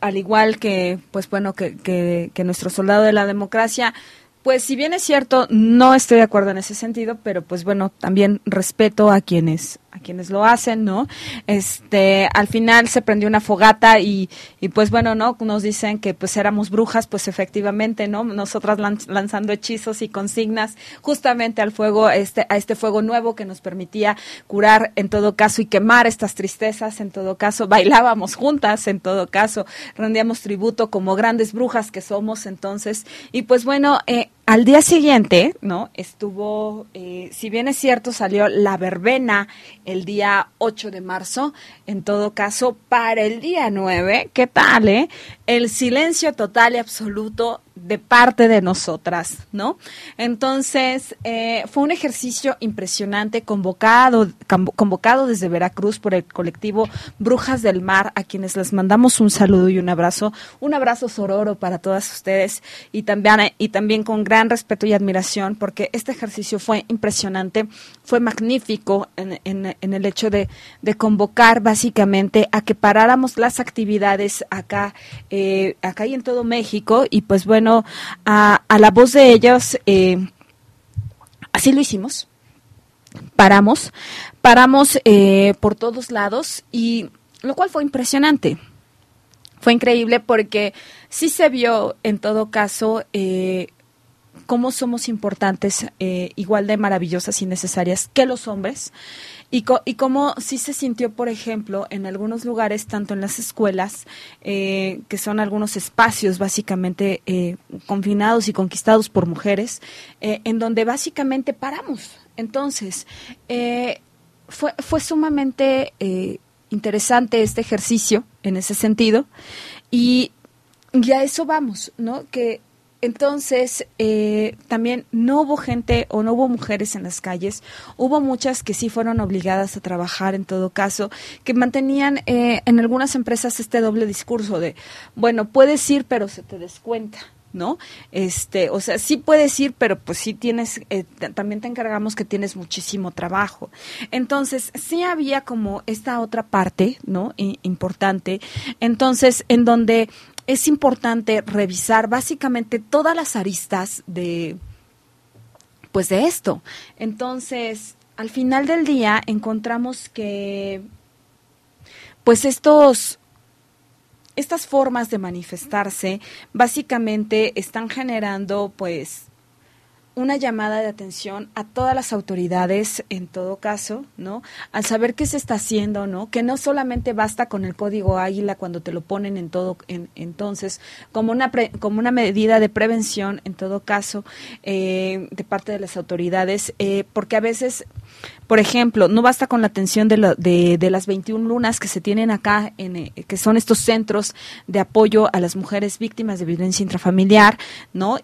al igual que pues bueno que, que, que nuestro soldado de la democracia pues si bien es cierto no estoy de acuerdo en ese sentido pero pues bueno también respeto a quienes a quienes lo hacen no este al final se prendió una fogata y, y pues bueno no nos dicen que pues éramos brujas pues efectivamente no nosotras lan- lanzando hechizos y consignas justamente al fuego este a este fuego nuevo que nos permitía curar en todo caso y quemar estas tristezas en todo caso bailábamos juntas en todo caso rendíamos tributo como grandes brujas que somos entonces y pues bueno eh, al día siguiente, ¿no? Estuvo, eh, si bien es cierto, salió la verbena el día 8 de marzo, en todo caso, para el día 9, ¿qué tal? El silencio total y absoluto de parte de nosotras, ¿no? Entonces, eh, fue un ejercicio impresionante convocado, convo- convocado desde Veracruz por el colectivo Brujas del Mar, a quienes les mandamos un saludo y un abrazo, un abrazo sororo para todas ustedes y también, y también con gran respeto y admiración, porque este ejercicio fue impresionante, fue magnífico en, en- en el hecho de, de convocar básicamente a que paráramos las actividades acá, eh, acá y en todo México, y pues bueno, a, la voz de ellos, eh, así lo hicimos. Paramos, paramos eh, por todos lados y lo cual fue impresionante. Fue increíble porque sí se vio en todo caso eh, cómo somos importantes, eh, igual de maravillosas y necesarias que los hombres, y, y cómo sí se sintió, por ejemplo, en algunos lugares, tanto en las escuelas, eh, que son algunos espacios básicamente eh, confinados y conquistados por mujeres, en donde básicamente paramos. Entonces, fue, fue sumamente interesante este ejercicio en ese sentido, y, y a eso vamos, ¿no? Que entonces, eh, también no hubo gente o no hubo mujeres en las calles. Hubo muchas que sí fueron obligadas a trabajar en todo caso, que mantenían eh, en algunas empresas este doble discurso de, bueno, puedes ir, pero se te descuenta. ¿no? Este, o sea, sí puedes ir, pero pues sí tienes, eh, también te encargamos que tienes muchísimo trabajo. Entonces, sí había como esta otra parte, ¿no? importante. Entonces, en donde es importante revisar básicamente todas las aristas de pues de esto. Entonces, al final del día encontramos que pues estos estas formas de manifestarse básicamente están generando pues una llamada de atención a todas las autoridades en todo caso, ¿no? Al saber qué se está haciendo, ¿no? Que no solamente basta con el código Águila cuando te lo ponen en todo, en, entonces, como una, como una medida de prevención en todo caso eh, de parte de las autoridades, eh, porque a veces, por ejemplo, no basta con la atención de, de, de, las 21 lunas que se tienen acá, en, eh, que son estos centros de apoyo a las mujeres víctimas de violencia intrafamiliar, ¿no?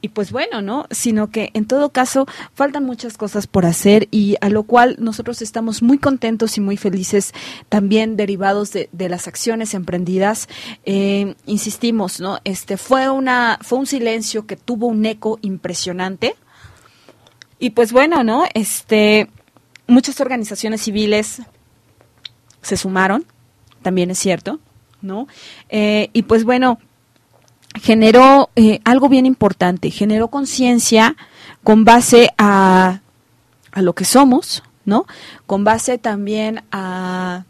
Y pues bueno, ¿no? Sino que en todo caso faltan muchas cosas por hacer y a lo cual nosotros estamos muy contentos y muy felices también derivados de, de las acciones emprendidas. Eh, insistimos, ¿no? Este fue una fue un silencio que tuvo un eco impresionante y pues bueno, ¿no? Este muchas organizaciones civiles se sumaron, también es cierto, ¿no? Eh, y pues bueno generó eh, algo bien importante, generó conciencia con base a, a lo que somos, ¿no? Con base también a,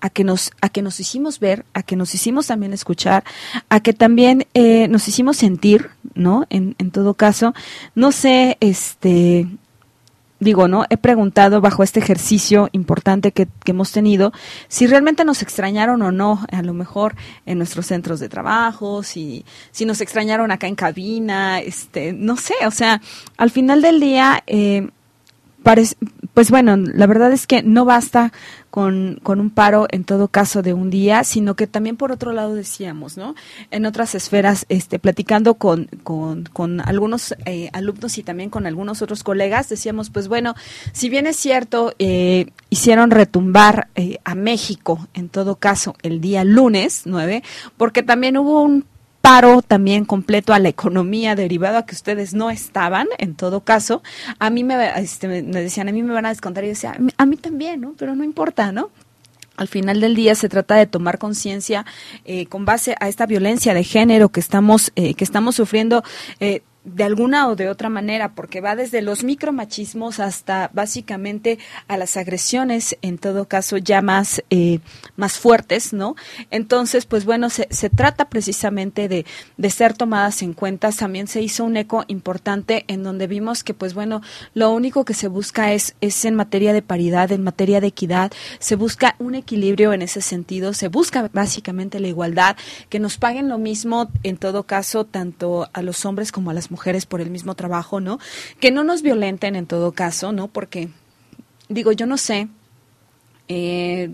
a que nos a que nos hicimos ver, a que nos hicimos también escuchar, a que también eh, nos hicimos sentir, ¿no? En, en todo caso, no sé, este, digo, ¿no? He preguntado bajo este ejercicio importante que, hemos tenido si realmente nos extrañaron o no, a lo mejor en nuestros centros de trabajo, si, si nos extrañaron acá en cabina, este, no sé, o sea, al final del día, eh, pues bueno, la verdad es que no basta con, con, un paro en todo caso de un día, sino que también por otro lado decíamos, ¿no? En otras esferas, este, platicando con, con, con algunos eh, alumnos y también con algunos otros colegas, decíamos, pues bueno, si bien es cierto, eh, hicieron retumbar eh, a México en todo caso el día lunes 9, porque también hubo un paro también completo a la economía derivado a que ustedes no estaban, en todo caso, a mí me, este, me decían, a mí me van a descontar y yo decía, a mí, también, ¿no? Pero no importa, ¿no? Al final del día se trata de tomar conciencia eh, con base a esta violencia de género que estamos eh, que estamos sufriendo eh, de alguna o de otra manera, porque va desde los micromachismos hasta básicamente a las agresiones, en todo caso ya más, eh, más fuertes, ¿no? Entonces, pues bueno, se, se trata precisamente de, de, ser tomadas en cuenta. También se hizo un eco importante en donde vimos que, pues bueno, lo único que se busca es, es en materia de paridad, en materia de equidad, se busca un equilibrio en ese sentido, se busca básicamente la igualdad, que nos paguen lo mismo, en todo caso, tanto a los hombres como a las mujeres mujeres por el mismo trabajo, ¿no? Que no nos violenten en todo caso, ¿no? Porque, digo, yo no sé, eh,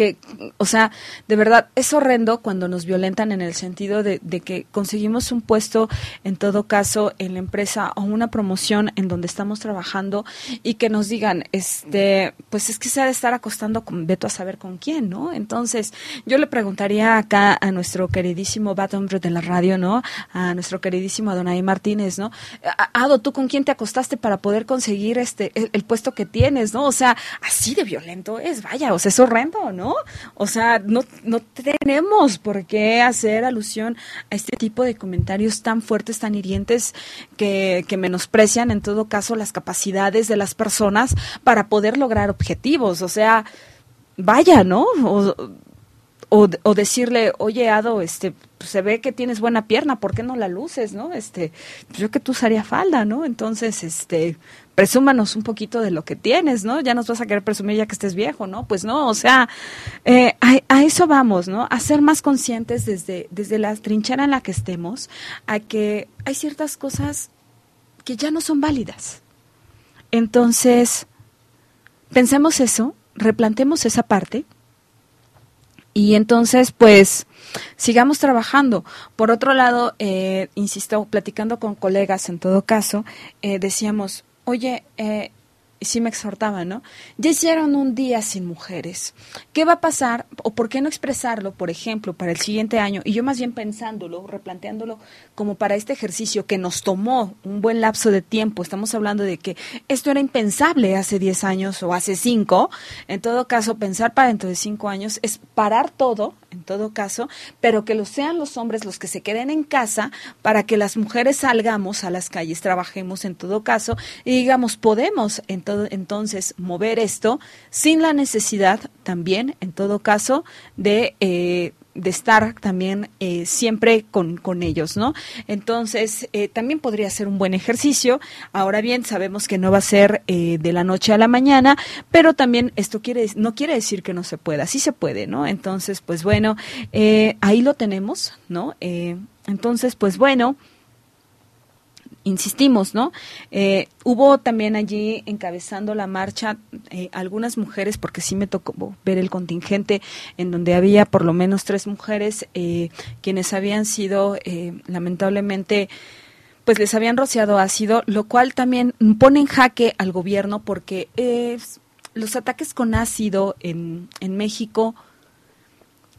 que, o sea, de verdad es horrendo cuando nos violentan en el sentido de, que conseguimos un puesto, en todo caso, en la empresa o una promoción en donde estamos trabajando y que nos digan, este, pues es que se ha de estar acostando con Beto a saber con quién, ¿no? Entonces, yo le preguntaría acá a nuestro queridísimo Baton de la radio, ¿no? A nuestro queridísimo Adonai Martínez, ¿no? Ado, ¿tú con quién te acostaste para poder conseguir este, el puesto que tienes, ¿no? O sea, así de violento es, vaya, o sea, es horrendo, ¿no? O sea, no, no tenemos por qué hacer alusión a este tipo de comentarios tan fuertes, tan hirientes, que, que menosprecian en todo caso las capacidades de las personas para poder lograr objetivos. O sea, vaya, ¿no? O, o, o, decirle, oye, Ado, este, pues, se ve que tienes buena pierna, ¿por qué no la luces, no? Este, yo que tú usaría falda, ¿no? Entonces, este, presúmanos un poquito de lo que tienes, ¿no? Ya nos vas a querer presumir ya que estés viejo, ¿no? Pues no, o sea, eh, a, eso vamos, ¿no? A ser más conscientes desde, desde la trinchera en la que estemos, a que hay ciertas cosas que ya no son válidas. Entonces, pensemos eso, replantemos esa parte y entonces, pues, sigamos trabajando. Por otro lado, eh, insisto, platicando con colegas en todo caso, eh, decíamos, oye, eh, sí me exhortaba, ¿no? Ya hicieron un día sin mujeres. ¿Qué va a pasar? ¿O por qué no expresarlo, por ejemplo, para el siguiente año? Y yo más bien pensándolo, replanteándolo como para este ejercicio que nos tomó un buen lapso de tiempo. Estamos hablando de que esto era impensable hace 10 años o hace 5. En todo caso, pensar para dentro de 5 años es parar todo, en todo caso, pero que lo sean los hombres los que se queden en casa para que las mujeres salgamos a las calles, trabajemos en todo caso y digamos, podemos en todo, entonces mover esto sin la necesidad también, en todo caso, de... Eh, de estar también eh, siempre con, con, ellos, ¿no? Entonces, eh, también podría ser un buen ejercicio. Ahora bien, sabemos que no va a ser eh, de la noche a la mañana, pero también esto quiere, no quiere decir que no se pueda, sí se puede, ¿no? Entonces, pues bueno, ahí lo tenemos, ¿no? entonces, pues bueno, insistimos, ¿no? Eh, hubo también allí encabezando la marcha eh, algunas mujeres, porque sí me tocó ver el contingente en donde había por lo menos tres mujeres eh, quienes habían sido lamentablemente pues les habían rociado ácido, lo cual también pone en jaque al gobierno porque los ataques con ácido en, en México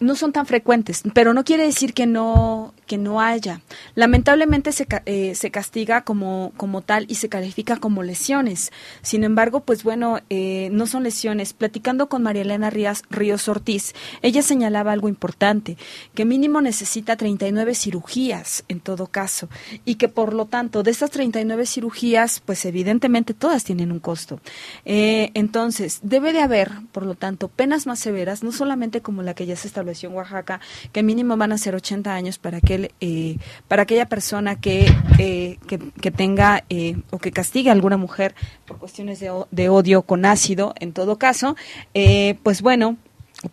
no son tan frecuentes, pero no quiere decir que no que no haya. Lamentablemente se, eh, se castiga como, como tal y se califica como lesiones. Sin embargo, pues bueno, eh, no son lesiones. Platicando con María Elena Ríos, Ríos Ortiz, ella señalaba algo importante, que mínimo necesita 39 cirugías en todo caso y que por lo tanto de estas 39 cirugías, pues evidentemente todas tienen un costo. Eh, entonces, debe de haber, por lo tanto, penas más severas, no solamente como la que ya se estableció en Oaxaca, que mínimo van a ser 80 años para que eh, para aquella persona que, eh, que, tenga eh, o que castigue a alguna mujer por cuestiones de, odio con ácido, en todo caso, pues bueno,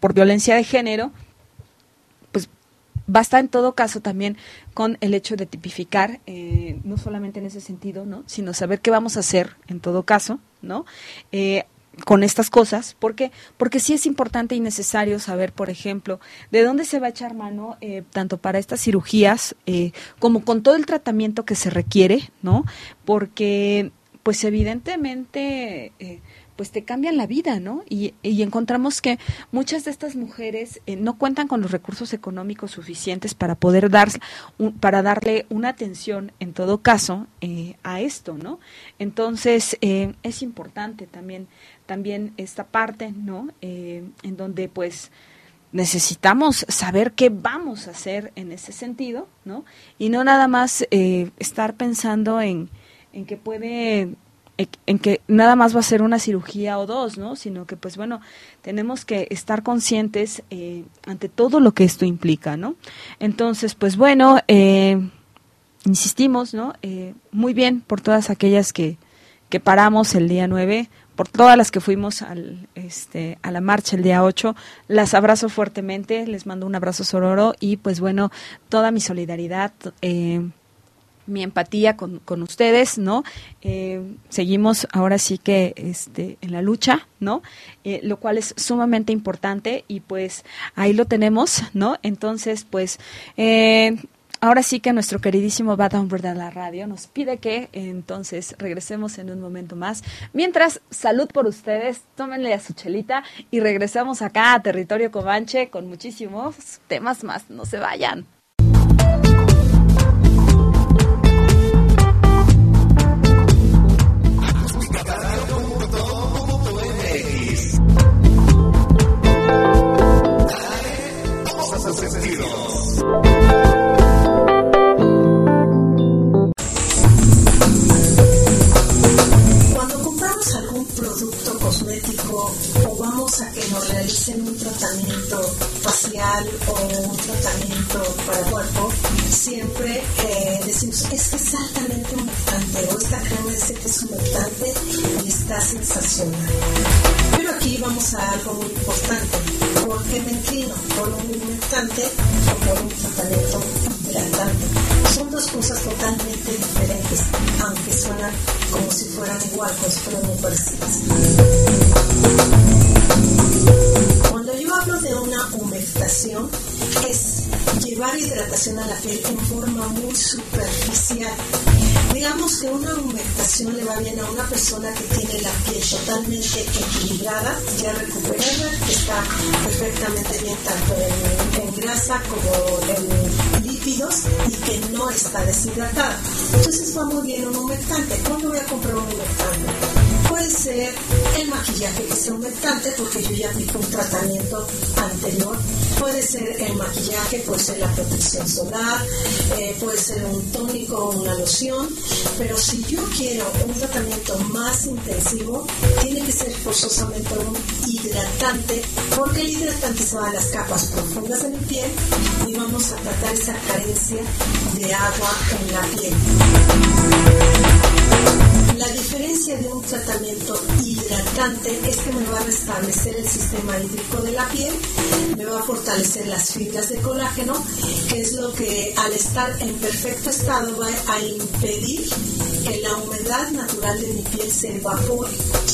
por violencia de género, pues basta en todo caso también con el hecho de tipificar, no solamente en ese sentido, ¿no? sino saber qué vamos a hacer en todo caso, ¿no? Con estas cosas, porque porque sí es importante y necesario saber, por ejemplo, de dónde se va a echar mano eh, tanto para estas cirugías eh, como con todo el tratamiento que se requiere, ¿no? Porque pues evidentemente eh, pues te cambian la vida, ¿no? Y, y encontramos que muchas de estas mujeres eh, no cuentan con los recursos económicos suficientes para poder dar, para darle una atención, en todo caso, eh, a esto, ¿no? Entonces, eh, es importante también, también esta parte, ¿no? Eh, en donde, pues, necesitamos saber qué vamos a hacer en ese sentido, ¿no? Y no nada más eh, estar pensando en, en que puede en que nada más va a ser una cirugía o dos, ¿no? Sino que, pues bueno, tenemos que estar conscientes eh, ante todo lo que esto implica, ¿no? Entonces, pues bueno, eh, insistimos, ¿no? Eh, muy bien por todas aquellas que, que paramos el día 9, por todas las que fuimos al, este, a la marcha el día 8, las abrazo fuertemente, les mando un abrazo sororo y pues bueno, toda mi solidaridad. Eh, mi empatía con, con ustedes, ¿no? Eh, seguimos ahora sí que este, en la lucha, ¿no? Eh, lo cual es sumamente importante y pues ahí lo tenemos, ¿no? Entonces, pues... Eh, ahora sí que nuestro queridísimo Bad Hombre de la radio nos pide que entonces regresemos en un momento más. Mientras, salud por ustedes, tómenle a su chelita y regresamos acá a Territorio Comanche con muchísimos temas más. No se vayan. Cuando yo hablo de una humectación, es llevar hidratación a la piel en forma muy superficial. Digamos que una humectación le va bien a una persona que tiene la piel totalmente equilibrada, ya recuperada, que está perfectamente bien tanto en, en grasa como en lípidos y que no está deshidratada. Entonces va muy bien un humectante. ¿Cuándo voy a comprar un humectante? Ser el maquillaje que sea humectante porque yo ya aplico un tratamiento anterior. Puede ser el maquillaje, puede ser la protección solar, eh, puede ser un tónico o una loción. Pero si yo quiero un tratamiento más intensivo, tiene que ser forzosamente un hidratante porque el hidratante se va a las capas profundas de mi piel y vamos a tratar esa carencia de agua en la piel. La diferencia de un tratamiento hidratante es que me va a restablecer el sistema hídrico de la piel, me va a fortalecer las fibras de colágeno, que es lo que al estar en perfecto estado va a impedir que la humedad natural de mi piel se evapore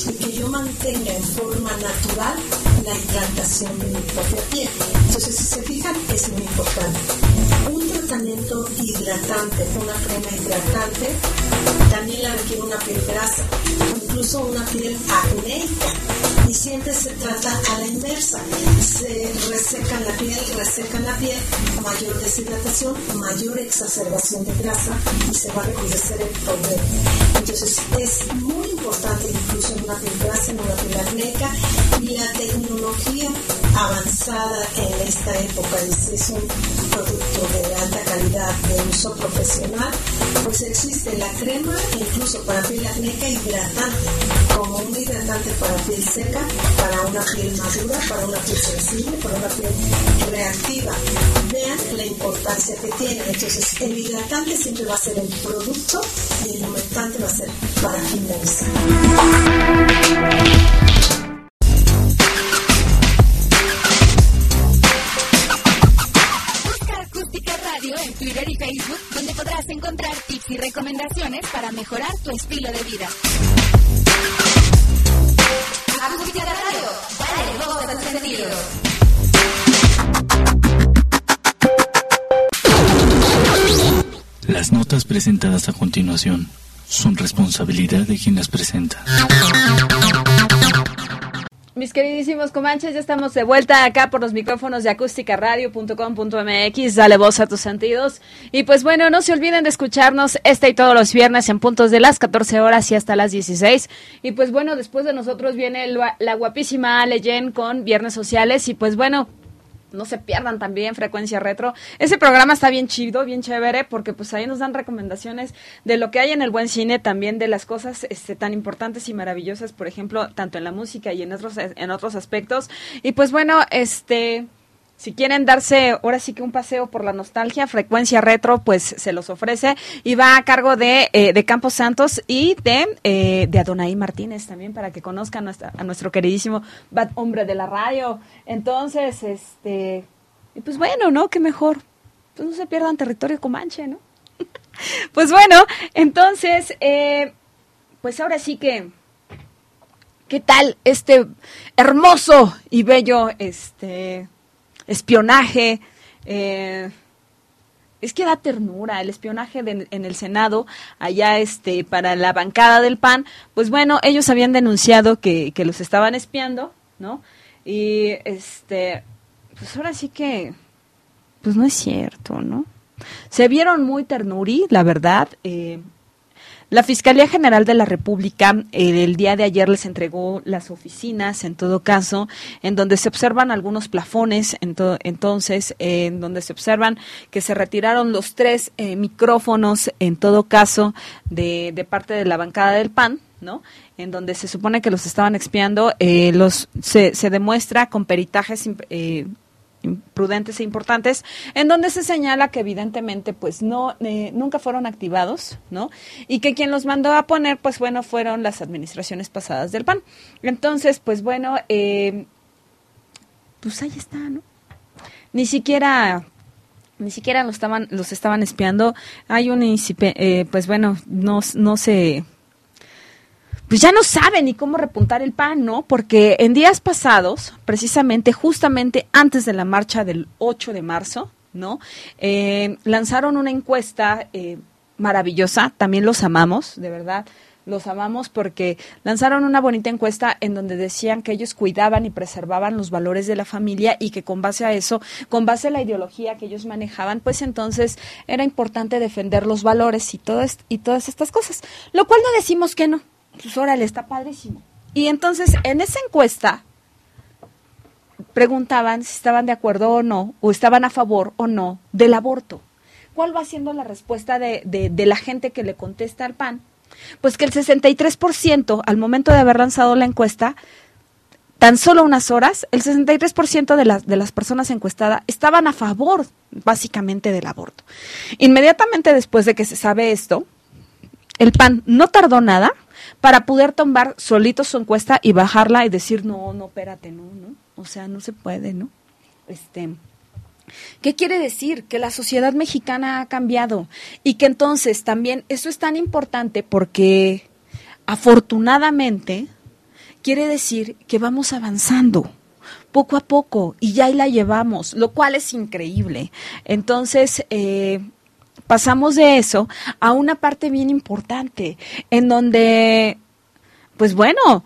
y que yo mantenga en forma natural la hidratación de mi propia piel. Entonces, si se fijan, es muy importante. Un tratamiento hidratante, una crema hidratante, también la requiere una piel grasa, incluso una piel acnéica. Y siempre se trata a la inversa. Se reseca la piel, reseca la piel, mayor deshidratación, mayor exacerbación de grasa y se va a recrudecer el problema. Entonces es muy importante incluso en una piel grasa, en una piel acnéica y la tecnología avanzada en esta época y es un producto de alta calidad de uso profesional, pues existe la crema incluso para piel acnéica hidratante, como un hidratante para piel seca, para una piel madura, para una piel sensible, para una piel reactiva. Vean la importancia que tiene. Entonces, el hidratante siempre va a ser el producto y el humectante va a ser para finalizar. Facebook, donde podrás encontrar tips y recomendaciones para mejorar tu estilo de vida. Las notas presentadas a continuación son responsabilidad de quien las presenta. Mis queridísimos comanches, ya estamos de vuelta acá por los micrófonos de acústicaradio.com.mx. Dale voz a tus sentidos. Y pues bueno, no se olviden de escucharnos este y todos los viernes en puntos de las 14 horas y hasta las 16. Y pues bueno, después de nosotros viene la guapísima Ale con Viernes Sociales. Y pues bueno, no se pierdan también Frecuencia Retro. Ese programa está bien chido, bien chévere, porque pues ahí nos dan recomendaciones de lo que hay en el buen cine, también de las cosas este, tan importantes y maravillosas, por ejemplo, tanto en la música y en otros, en otros aspectos. Y pues bueno, este... Si quieren darse ahora sí que un paseo por la nostalgia, frecuencia retro, pues se los ofrece y va a cargo de, eh, de Campos Santos y de, eh, de Adonai Martínez también para que conozcan a nuestro queridísimo bad hombre de la radio. Entonces, este, y pues bueno, ¿no? Qué mejor. Pues no se pierdan territorio comanche, ¿no? pues bueno, entonces, eh, pues ahora sí que, ¿qué tal este hermoso y bello, este espionaje. Eh, es que da ternura el espionaje en el Senado, allá este, para la bancada del PAN. Pues bueno, ellos habían denunciado que, que los estaban espiando, ¿no? Y este, pues ahora sí que, pues no es cierto, ¿no? Se vieron muy ternurí, la verdad. Eh, la Fiscalía General de la República eh, el día de ayer les entregó las oficinas, en todo caso, en donde se observan algunos plafones, entonces, en donde se observan que se retiraron los tres eh, micrófonos, en todo caso, de, de parte de la bancada del PAN, ¿no? En donde se supone que los estaban expiando, eh, los se, se demuestra con peritajes eh, prudentes e importantes, en donde se señala que evidentemente pues no eh, nunca fueron activados, ¿no? Y que quien los mandó a poner, pues bueno, fueron las administraciones pasadas del PAN. Entonces, pues bueno, eh, pues ahí está, ¿no? Ni siquiera ni siquiera los estaban los estaban espiando. Hay un eh, pues bueno, no no se pues ya no sabe ni cómo repuntar el pan, ¿no? Porque en días pasados, precisamente, justamente antes de la marcha del 8 de marzo, ¿no? Eh, lanzaron una encuesta eh, maravillosa, también los amamos, de verdad, los amamos porque lanzaron una bonita encuesta en donde decían que ellos cuidaban y preservaban los valores de la familia y que con base a eso, con base a la ideología que ellos manejaban, pues entonces era importante defender los valores y, todo y todas estas cosas. Lo cual no decimos que no, pues órale, está padrísimo. Y entonces en esa encuesta preguntaban si estaban de acuerdo o no, o estaban a favor o no del aborto. ¿Cuál va siendo la respuesta de, de, la gente que le contesta al PAN? Pues que el 63% al momento de haber lanzado la encuesta, tan solo unas horas, el 63% de las, de las personas encuestadas estaban a favor básicamente del aborto. Inmediatamente después de que se sabe esto, el PAN no tardó nada para poder tomar solito su encuesta y bajarla y decir, no, no, espérate, no, no, o sea, no se puede, ¿no? Este, ¿Qué quiere decir? Que la sociedad mexicana ha cambiado y que entonces también eso es tan importante porque afortunadamente quiere decir que vamos avanzando poco a poco y ya ahí la llevamos, lo cual es increíble. Entonces, eh, pasamos de eso a una parte bien importante, en donde, pues bueno,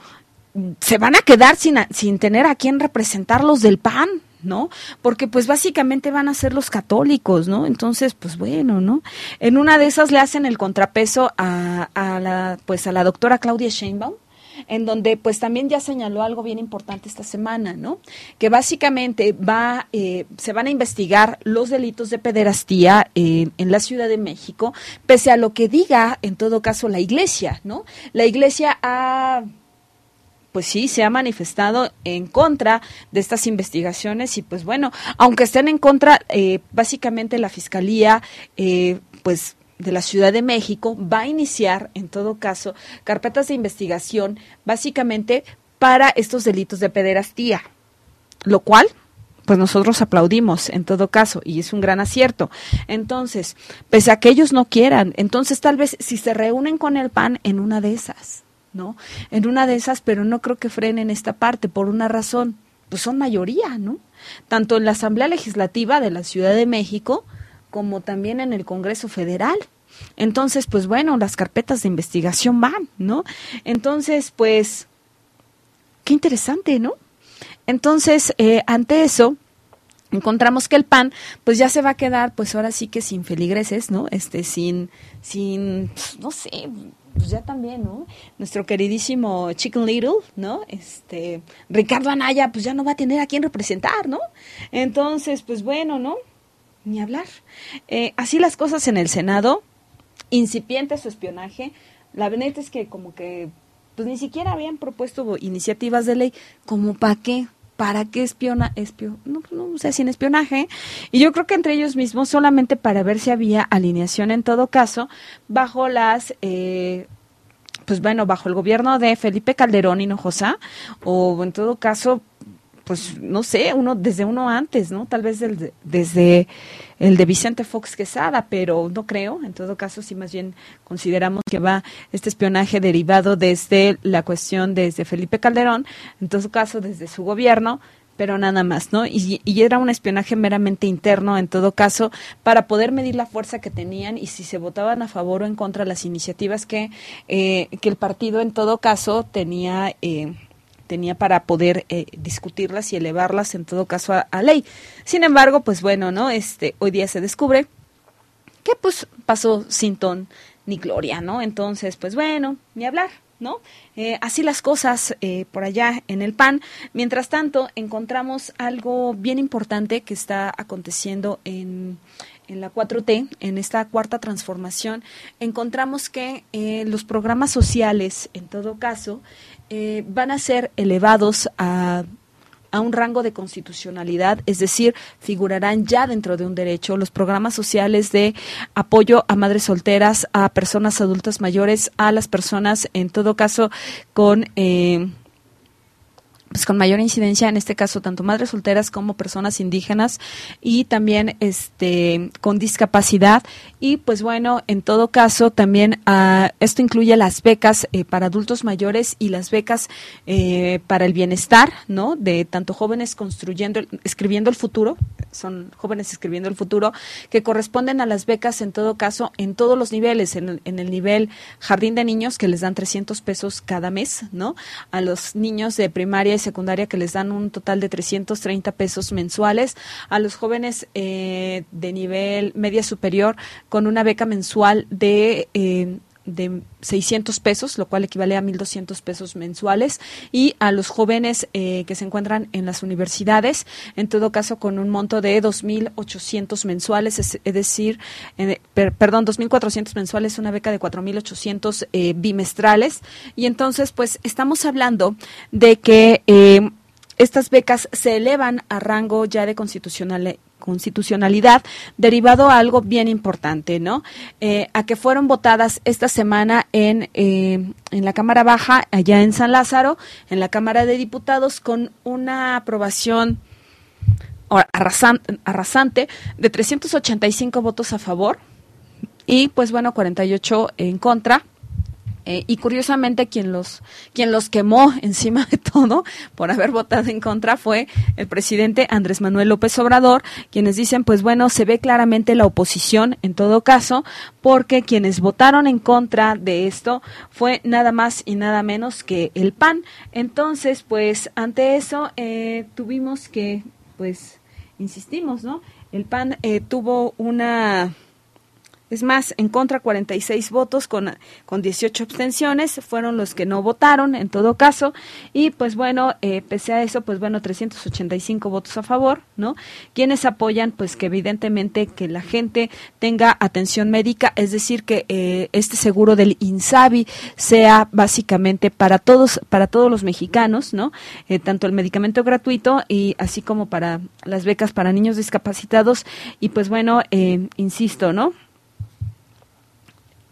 se van a quedar sin, sin tener a quien representarlos del PAN, ¿no? Porque pues básicamente van a ser los católicos, ¿no? Entonces, pues bueno, ¿no? En una de esas le hacen el contrapeso a, a la, pues a la doctora Claudia Sheinbaum, en donde pues también ya señaló algo bien importante esta semana, ¿no? Que básicamente va, eh, se van a investigar los delitos de pederastía en la Ciudad de México, pese a lo que diga en todo caso la Iglesia, ¿no? La Iglesia ha pues sí, se ha manifestado en contra de estas investigaciones y pues bueno, aunque estén en contra, eh, básicamente la Fiscalía, eh, pues de la Ciudad de México va a iniciar, en todo caso, carpetas de investigación básicamente para estos delitos de pederastía, lo cual pues nosotros aplaudimos en todo caso y es un gran acierto. Entonces, pese a que ellos no quieran, entonces tal vez si se reúnen con el PAN en una de esas, ¿no? En una de esas, pero no creo que frenen esta parte por una razón, pues son mayoría, ¿no? Tanto en la Asamblea Legislativa de la Ciudad de México como también en el Congreso Federal. Entonces, pues bueno, las carpetas de investigación van, ¿no? Entonces, pues, qué interesante, ¿no? Entonces, eh, ante eso, encontramos que el PAN, pues ya se va a quedar, pues ahora sí que sin feligreses, ¿no? Este, sin, sin, no sé, pues ya también, ¿no? Nuestro queridísimo Chicken Little, ¿no? Este, Ricardo Anaya, pues ya no va a tener a quién representar, ¿no? Entonces, pues bueno, ¿no? Ni hablar. Eh, así las cosas en el Senado, incipiente su espionaje. La verdad es que como que pues ni siquiera habían propuesto iniciativas de ley, como para qué, para qué espiona, espio, no, no sé, sin espionaje. Y yo creo que entre ellos mismos solamente para ver si había alineación en todo caso bajo las eh, pues bueno, bajo el gobierno de Felipe Calderón Hinojosa, o en todo caso, pues no sé, uno desde uno antes, ¿no? Tal vez desde el de Vicente Fox Quesada, pero no creo. En todo caso, sí más bien consideramos que va este espionaje derivado desde la cuestión desde Felipe Calderón, en todo caso desde su gobierno, pero nada más, ¿no? Y, era un espionaje meramente interno, en todo caso, para poder medir la fuerza que tenían y si se votaban a favor o en contra las iniciativas que, eh, que el partido, en todo caso, tenía. Eh, tenía para poder eh, discutirlas y elevarlas en todo caso a, ley. Sin embargo, pues bueno, ¿no? Este, hoy día se descubre que pues pasó sin ton ni gloria, ¿no? Entonces, pues bueno, ni hablar, ¿no? Eh, así las cosas eh, por allá en el PAN. Mientras tanto, encontramos algo bien importante que está aconteciendo en, en la 4T, en esta cuarta transformación, encontramos que eh, los programas sociales, en todo caso, eh, van a ser elevados a a un rango de constitucionalidad, es decir, figurarán ya dentro de un derecho los programas sociales de apoyo a madres solteras, a personas adultas mayores, a las personas, en todo caso, con... Eh, pues con mayor incidencia en este caso tanto madres solteras como personas indígenas y también este con discapacidad. Y pues bueno en todo caso también uh, esto incluye las becas eh, para adultos mayores y las becas eh, para el bienestar no de tanto jóvenes construyendo escribiendo el futuro son jóvenes escribiendo el futuro que corresponden a las becas en todo caso en todos los niveles en, en el nivel jardín de niños que les dan 300 pesos cada mes no a los niños de primaria secundaria que les dan un total de 330 pesos mensuales, a los jóvenes eh, de nivel media superior con una beca mensual de... De 600 pesos, lo cual equivale a 1.200 pesos mensuales, y a los jóvenes eh, que se encuentran en las universidades, en todo caso con un monto de 2.800 mensuales, es, es decir, eh, per, perdón, 2.400 mensuales, una beca de 4.800 eh, bimestrales, y entonces pues estamos hablando de que eh, estas becas se elevan a rango ya de constitucional, constitucionalidad, derivado a algo bien importante, ¿no? Eh, a que fueron votadas esta semana en, eh, en la Cámara Baja, allá en San Lázaro, en la Cámara de Diputados, con una aprobación arrasante, de 385 votos a favor y, pues bueno, 48 en contra eh, y curiosamente quien los, quien los quemó encima de todo por haber votado en contra fue el presidente Andrés Manuel López Obrador, quienes dicen, pues bueno, se ve claramente la oposición en todo caso, porque quienes votaron en contra de esto fue nada más y nada menos que el PAN. Entonces, pues ante eso eh, tuvimos que, pues, insistimos, ¿no? El PAN eh, tuvo una es más, en contra 46 votos con, con 18 abstenciones, fueron los que no votaron en todo caso. Y pues bueno, eh, pese a eso, pues bueno, 385 votos a favor, ¿no? Quienes apoyan, pues que evidentemente que la gente tenga atención médica, es decir, que eh, este seguro del INSABI sea básicamente para todos, para todos los mexicanos, ¿no? Eh, tanto el medicamento gratuito y así como para las becas para niños discapacitados. Y pues bueno, insisto, ¿no?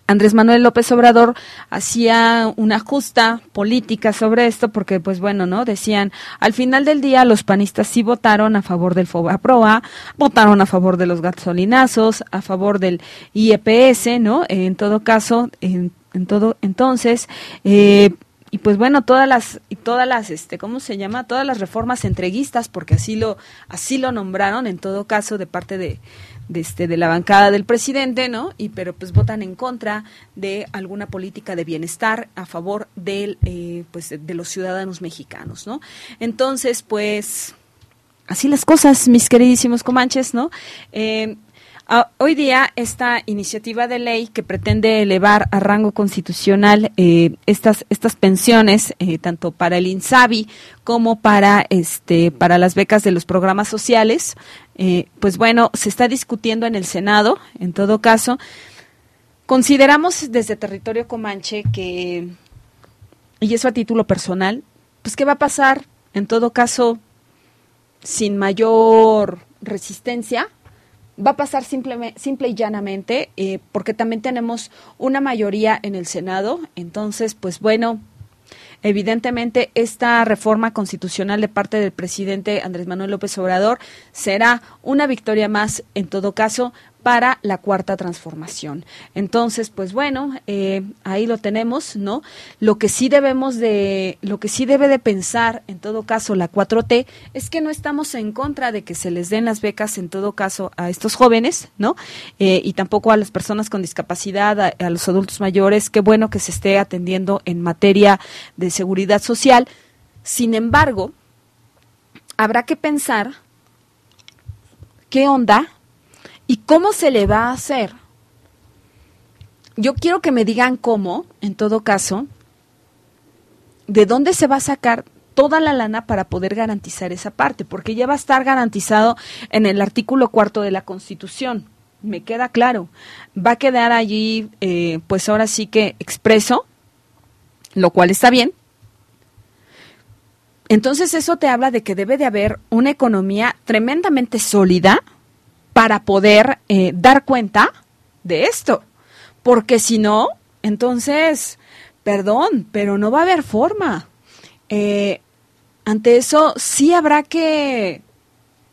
Andrés Manuel López Obrador hacía una justa política sobre esto porque pues bueno, ¿no? Decían, al final del día los panistas sí votaron a favor del FOBAPROA, votaron a favor de los gasolinazos, a favor del IEPS, ¿no? En todo caso, en, en todo entonces eh, y pues bueno todas las y todas las este cómo se llama todas las reformas entreguistas porque así lo así lo nombraron en todo caso de parte de de, este, de la bancada del presidente, ¿no? Y pero pues votan en contra de alguna política de bienestar a favor del, eh, pues, de los ciudadanos mexicanos, ¿no? Entonces, pues así las cosas, mis queridísimos comanches, ¿no? Eh, Uh, hoy día esta iniciativa de ley que pretende elevar a rango constitucional eh, estas estas pensiones eh, tanto para el Insabi como para este para las becas de los programas sociales eh, pues bueno se está discutiendo en el Senado en todo caso. Consideramos desde territorio comanche que y eso a título personal pues qué va a pasar en todo caso sin mayor resistencia va a pasar simple, simple y llanamente, eh, porque también tenemos una mayoría en el Senado. Entonces, pues bueno, evidentemente esta reforma constitucional de parte del presidente Andrés Manuel López Obrador será una victoria más, en todo caso, para la cuarta transformación. Entonces, pues bueno, eh, ahí lo tenemos, ¿no? Lo que sí debemos de, lo que sí debe de pensar, en todo caso, la 4T, es que no estamos en contra de que se les den las becas, en todo caso, a estos jóvenes, ¿no? Eh, y tampoco a las personas con discapacidad, a, a los adultos mayores. Qué bueno que se esté atendiendo en materia de seguridad social. Sin embargo, habrá que pensar qué onda ¿Y cómo se le va a hacer? Yo quiero que me digan cómo, en todo caso, de dónde se va a sacar toda la lana para poder garantizar esa parte, porque ya va a estar garantizado en el artículo cuarto de la Constitución, me queda claro. Va a quedar allí, eh, pues ahora sí que expreso, lo cual está bien. Entonces eso te habla de que debe de haber una economía tremendamente sólida para poder eh, dar cuenta de esto. Porque si no, entonces, perdón, pero no va a haber forma. Eh, ante eso sí habrá que,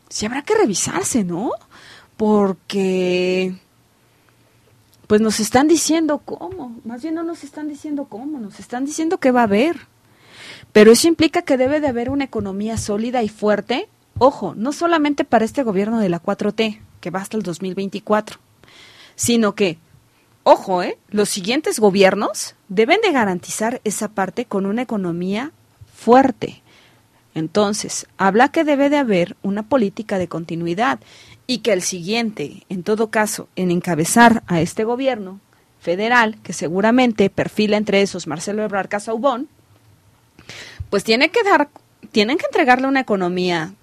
sí habrá que revisarse, ¿no? Porque, pues nos están diciendo cómo, más bien no nos están diciendo cómo, nos están diciendo que va a haber. Pero eso implica que debe de haber una economía sólida y fuerte, ojo, no solamente para este gobierno de la 4T, que va hasta el 2024, sino que, ojo, ¿eh? los siguientes gobiernos deben de garantizar esa parte con una economía fuerte. Entonces, habla que debe de haber una política de continuidad y que el siguiente, en todo caso, en encabezar a este gobierno federal, que seguramente perfila entre esos Marcelo Ebrard Casaubón, pues tiene que dar, tienen que entregarle una economía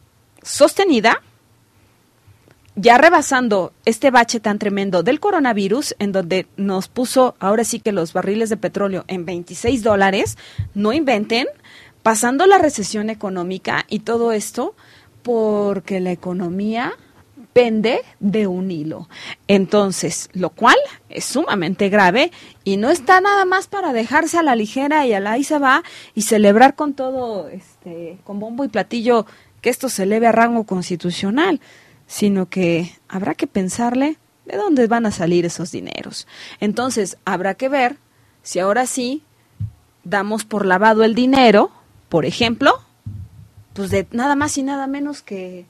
sostenida, ya rebasando este bache tan tremendo del coronavirus, en donde nos puso ahora sí que los barriles de petróleo en 26 dólares, no inventen, pasando la recesión económica y todo esto, porque la economía pende de un hilo. Entonces, lo cual es sumamente grave y no está nada más para dejarse a la ligera y a la ahí se va y celebrar con todo, este, con bombo y platillo que esto se eleve a rango constitucional, sino que habrá que pensarle de dónde van a salir esos dineros. Entonces, habrá que ver si ahora sí damos por lavado el dinero, por ejemplo, pues de nada más y nada menos que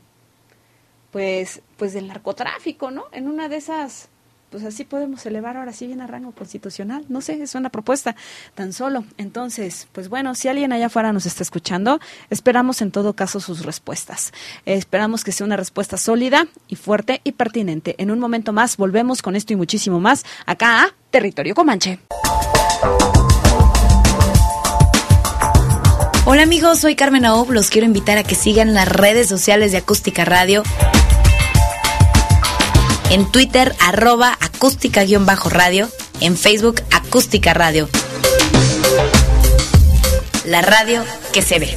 pues pues del narcotráfico, ¿no? En una de esas pues así podemos elevar ahora sí bien a rango constitucional. No sé, es una propuesta tan solo. Entonces, pues bueno, si alguien allá afuera nos está escuchando, esperamos en todo caso sus respuestas. esperamos que sea una respuesta sólida y fuerte y pertinente. En un momento más volvemos con esto y muchísimo más acá a Territorio Comanche. Hola amigos, soy Carmen Aob. Los quiero invitar a que sigan las redes sociales de Acústica Radio. En Twitter, arroba acústica-radio. En Facebook, acústica radio. La radio que se ve.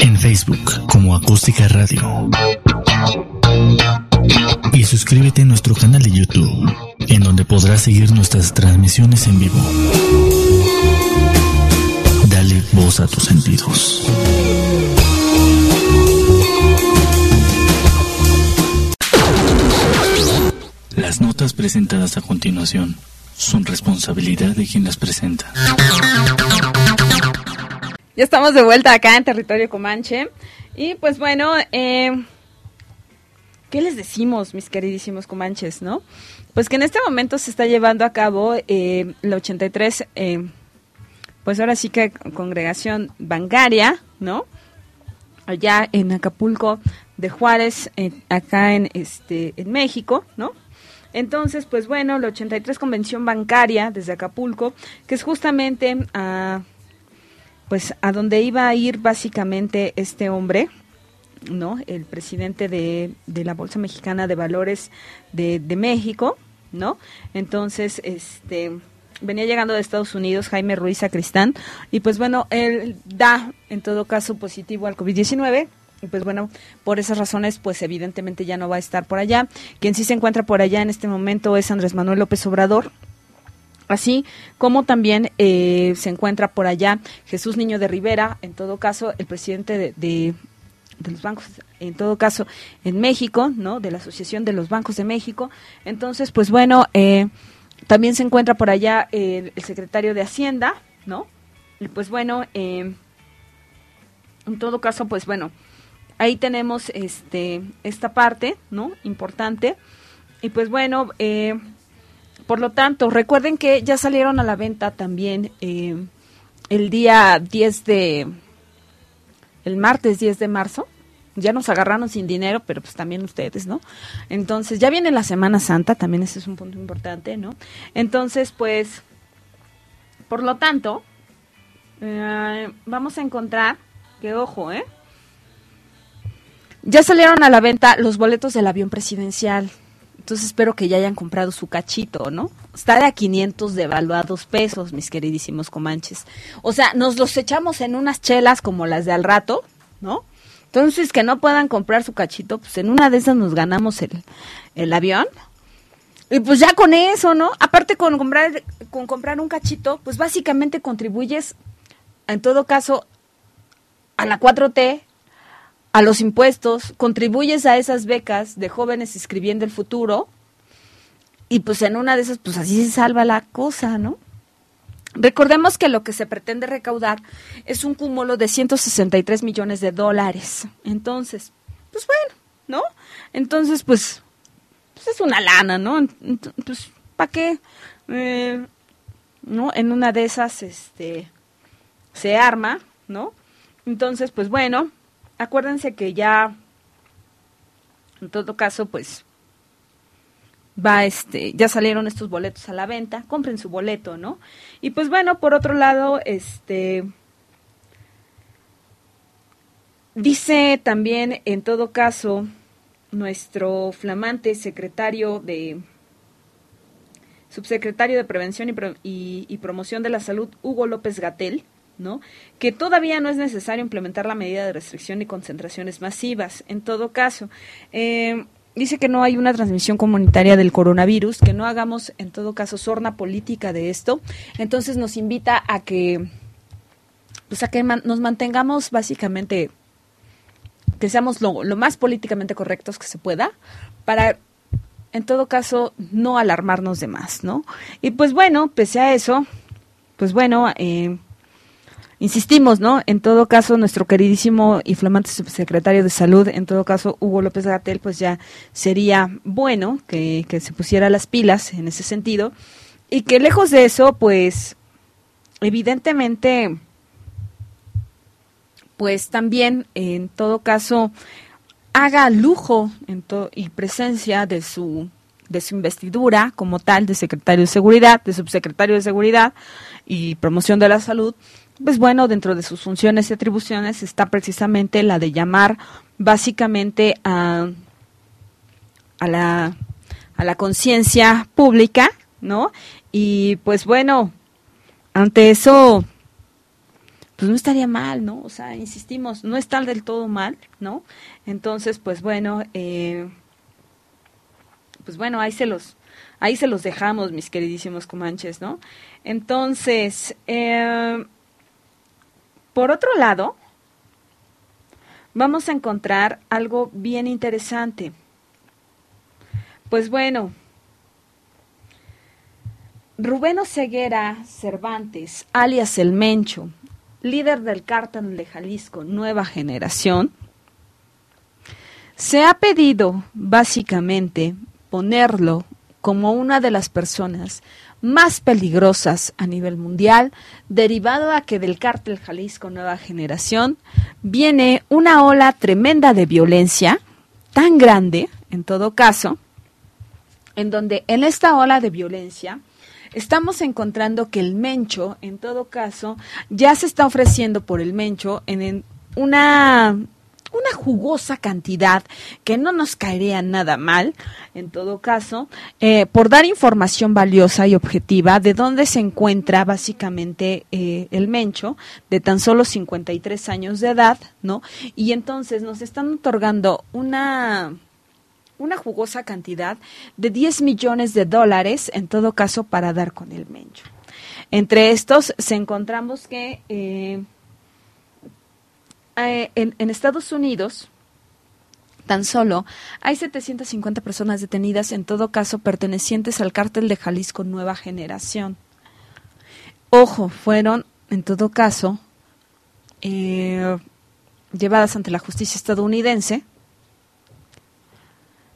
En Facebook como acústica radio. Y suscríbete a nuestro canal de YouTube, en donde podrás seguir nuestras transmisiones en vivo. Dale voz a tus sentidos. Las notas presentadas a continuación son responsabilidad de quien las presenta. Ya estamos de vuelta acá en territorio Comanche. Y pues bueno, eh, ¿qué les decimos, mis queridísimos Comanches, no? Pues que en este momento se está llevando a cabo eh, la 83, eh, pues ahora sí que congregación bancaria, ¿no? Allá en Acapulco de Juárez, eh, acá en, este, en México, ¿no? Entonces, pues bueno, la 83 Convención Bancaria desde Acapulco, que es justamente a, pues a donde iba a ir básicamente este hombre, ¿no? El presidente de, de la Bolsa Mexicana de Valores de, de México, ¿no? Entonces, este venía llegando de Estados Unidos Jaime Ruiz Sacristán y pues bueno, él da en todo caso positivo al COVID-19 y pues bueno, por esas razones, pues evidentemente ya no va a estar por allá. Quien sí se encuentra por allá en este momento es Andrés Manuel López Obrador. Así como también eh, se encuentra por allá Jesús Niño de Rivera, en todo caso, el presidente de, los bancos, en todo caso, en México, ¿no? De la Asociación de los Bancos de México. Entonces, pues bueno, eh, también se encuentra por allá el, el secretario de Hacienda, ¿no? Y pues bueno, eh, en todo caso, pues bueno, ahí tenemos este esta parte, ¿no? Importante. Y pues bueno, eh, por lo tanto, recuerden que ya salieron a la venta también eh, el día 10 de, el martes 10 de marzo. Ya nos agarraron sin dinero, pero pues también ustedes, ¿no? Entonces, ya viene la Semana Santa, también ese es un punto importante, ¿no? Entonces, pues, por lo tanto, eh, vamos a encontrar, que ojo, ¿eh? Ya salieron a la venta los boletos del avión presidencial. Entonces espero que ya hayan comprado su cachito, ¿no? Está de a 500 devaluados pesos, mis queridísimos comanches. O sea, nos los echamos en unas chelas como las de al rato, ¿no? Entonces, que no puedan comprar su cachito, pues en una de esas nos ganamos el, el avión. Y pues ya con eso, ¿no? Aparte con comprar, con comprar un cachito, pues básicamente contribuyes, en todo caso, a la 4T, a los impuestos, contribuyes a esas becas de jóvenes escribiendo el futuro y pues en una de esas, pues así se salva la cosa, ¿no? Recordemos que lo que se pretende recaudar es un cúmulo de 163 millones de dólares. Entonces, pues bueno, ¿no? Entonces, pues, pues es una lana, ¿no? Ent- Pues, ¿para qué? Eh, ¿No? En una de esas, este, se arma, ¿no? Entonces, pues bueno, acuérdense que ya, en todo caso, pues va este, ya salieron estos boletos a la venta, compren su boleto, ¿no? Y pues bueno, por otro lado, este dice también, en todo caso, nuestro flamante secretario de subsecretario de Prevención y, y Promoción de la Salud, Hugo López Gatel, ¿no? Que todavía no es necesario implementar la medida de restricción y concentraciones masivas. En todo caso, eh, dice que no hay una transmisión comunitaria del coronavirus, que no hagamos, en todo caso, sorna política de esto. Entonces nos invita a que, pues a que nos mantengamos básicamente que seamos lo, lo más políticamente correctos que se pueda para en todo caso no alarmarnos de más, ¿no? Y pues bueno, pese a eso, pues bueno, eh, insistimos, ¿no? En todo caso, nuestro queridísimo y flamante subsecretario de salud, en todo caso, Hugo López Gatel, pues ya sería bueno que, que se pusiera las pilas en ese sentido y que lejos de eso, pues evidentemente pues también en todo caso haga lujo en to- y presencia de su de su investidura como tal de secretario de seguridad, de subsecretario de seguridad y promoción de la salud, pues bueno, dentro de sus funciones y atribuciones está precisamente la de llamar básicamente a, a la a la conciencia pública, ¿no? Y pues bueno, ante eso pues no estaría mal, ¿no? O sea, insistimos, no está del todo mal, ¿no? Entonces, pues bueno, eh, pues bueno, ahí se los, ahí se los dejamos, mis queridísimos comanches, ¿no? Entonces, eh, por otro lado, vamos a encontrar algo bien interesante. Pues bueno, Rubén Oseguera Cervantes, alias El Mencho, líder del cártel de Jalisco Nueva Generación, se ha pedido básicamente ponerlo como una de las personas más peligrosas a nivel mundial, derivado a que del cártel Jalisco Nueva Generación viene una ola tremenda de violencia, tan grande, en todo caso, en donde en esta ola de violencia estamos encontrando que el mencho, en todo caso, ya se está ofreciendo por el mencho en, en una una jugosa cantidad que no nos caería nada mal, en todo caso, eh, por dar información valiosa y objetiva de dónde se encuentra básicamente eh, el mencho de tan solo 53 años de edad, ¿no? Y entonces nos están otorgando una una jugosa cantidad de 10 millones de dólares, en todo caso, para dar con el mencho. Entre estos se encontramos que eh, en, Estados Unidos, tan solo hay 750 personas detenidas, en todo caso pertenecientes al cártel de Jalisco Nueva Generación. Ojo, fueron, en todo caso, eh, llevadas ante la justicia estadounidense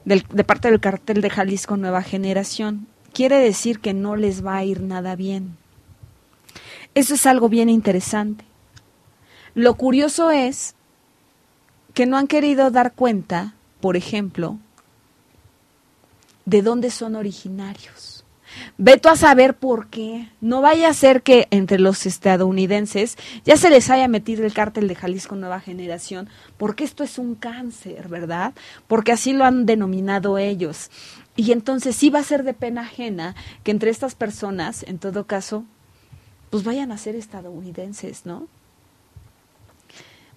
de parte del cartel de Jalisco Nueva Generación. Quiere decir que no les va a ir nada bien. Eso es algo bien interesante. Lo curioso es que no han querido dar cuenta, por ejemplo, de dónde son originarios. Veto a saber por qué. No vaya a ser que entre los estadounidenses ya se les haya metido el cártel de Jalisco Nueva Generación, porque esto es un cáncer, ¿verdad? Porque así lo han denominado ellos. Y entonces sí va a ser de pena ajena que entre estas personas, en todo caso, pues vayan a ser estadounidenses, ¿no?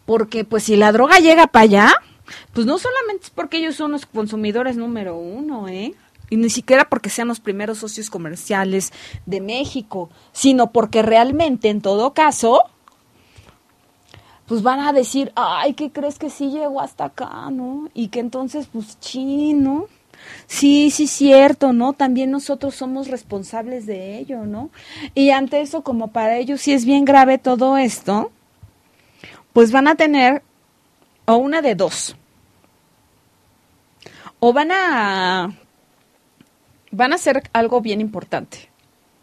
Porque pues si la droga llega para allá, pues no solamente es porque ellos son los consumidores número uno, ¿eh? Y ni siquiera porque sean los primeros socios comerciales de México, sino porque realmente, en todo caso, pues van a decir, ay, ¿qué crees que sí llegó hasta acá, no? Y que entonces, pues, chino. Sí, sí, cierto, ¿no? También nosotros somos responsables de ello, ¿no? Y ante eso, como para ellos sí es bien grave todo esto, pues van a tener o una de dos. O van a van a hacer algo bien importante.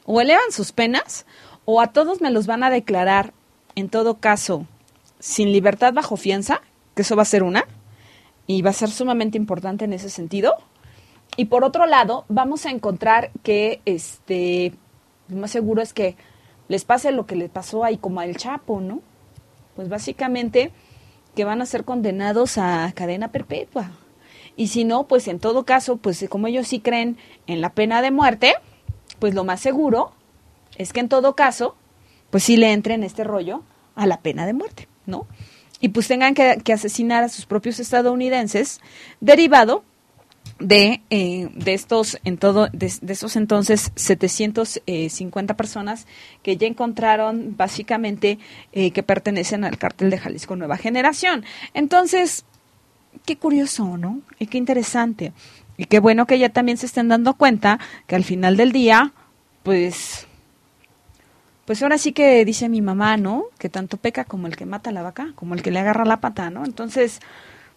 O elevan sus penas o a todos me los van a declarar en todo caso sin libertad bajo fianza, que eso va a ser una y va a ser sumamente importante en ese sentido. Y por otro lado, vamos a encontrar que este lo más seguro es que les pase lo que le pasó ahí como al Chapo, ¿no? Pues básicamente que van a ser condenados a cadena perpetua. Y si no, pues en todo caso, pues como ellos sí creen en la pena de muerte, pues lo más seguro es que en todo caso, pues sí le entren este rollo a la pena de muerte, ¿no? Y pues tengan que, que asesinar a sus propios estadounidenses, derivado de, eh, de estos en todo de, de esos entonces 750 personas que ya encontraron básicamente eh, que pertenecen al cártel de Jalisco Nueva Generación. Entonces, qué curioso, ¿no? Y qué interesante. Y qué bueno que ya también se estén dando cuenta que al final del día, pues, pues ahora sí que dice mi mamá, ¿no? Que tanto peca como el que mata a la vaca, como el que le agarra la pata, ¿no? Entonces,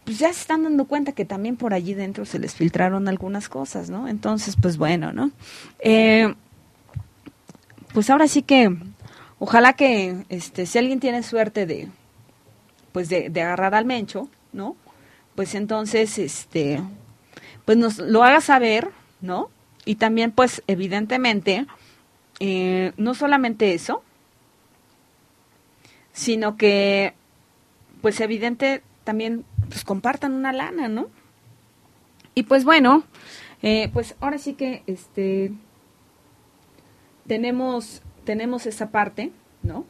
pues ya se están dando cuenta que también por allí dentro se les filtraron algunas cosas, ¿no? Entonces, pues bueno, ¿no? Eh, pues ahora sí que, ojalá que, este, si alguien tiene suerte de, pues de, agarrar al mencho, ¿no? Pues entonces, este, pues nos lo haga saber, ¿no? Y también, pues, evidentemente, eh, no solamente eso, sino que, pues, evidente también, pues, compartan una lana, ¿no? Y pues bueno, eh, pues ahora sí que, este, tenemos, tenemos esa parte, ¿no?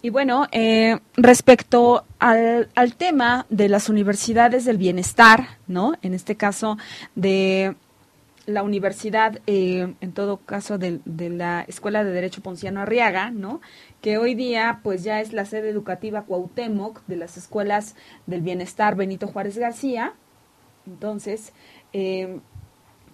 Y bueno, eh, respecto al, al, tema de las universidades del bienestar, ¿no? En este caso de la universidad, eh, en todo caso de, de, la Escuela de Derecho Ponciano Arriaga, ¿no? Que hoy día pues ya es la sede educativa Cuauhtémoc de las escuelas del bienestar Benito Juárez García. Entonces, eh,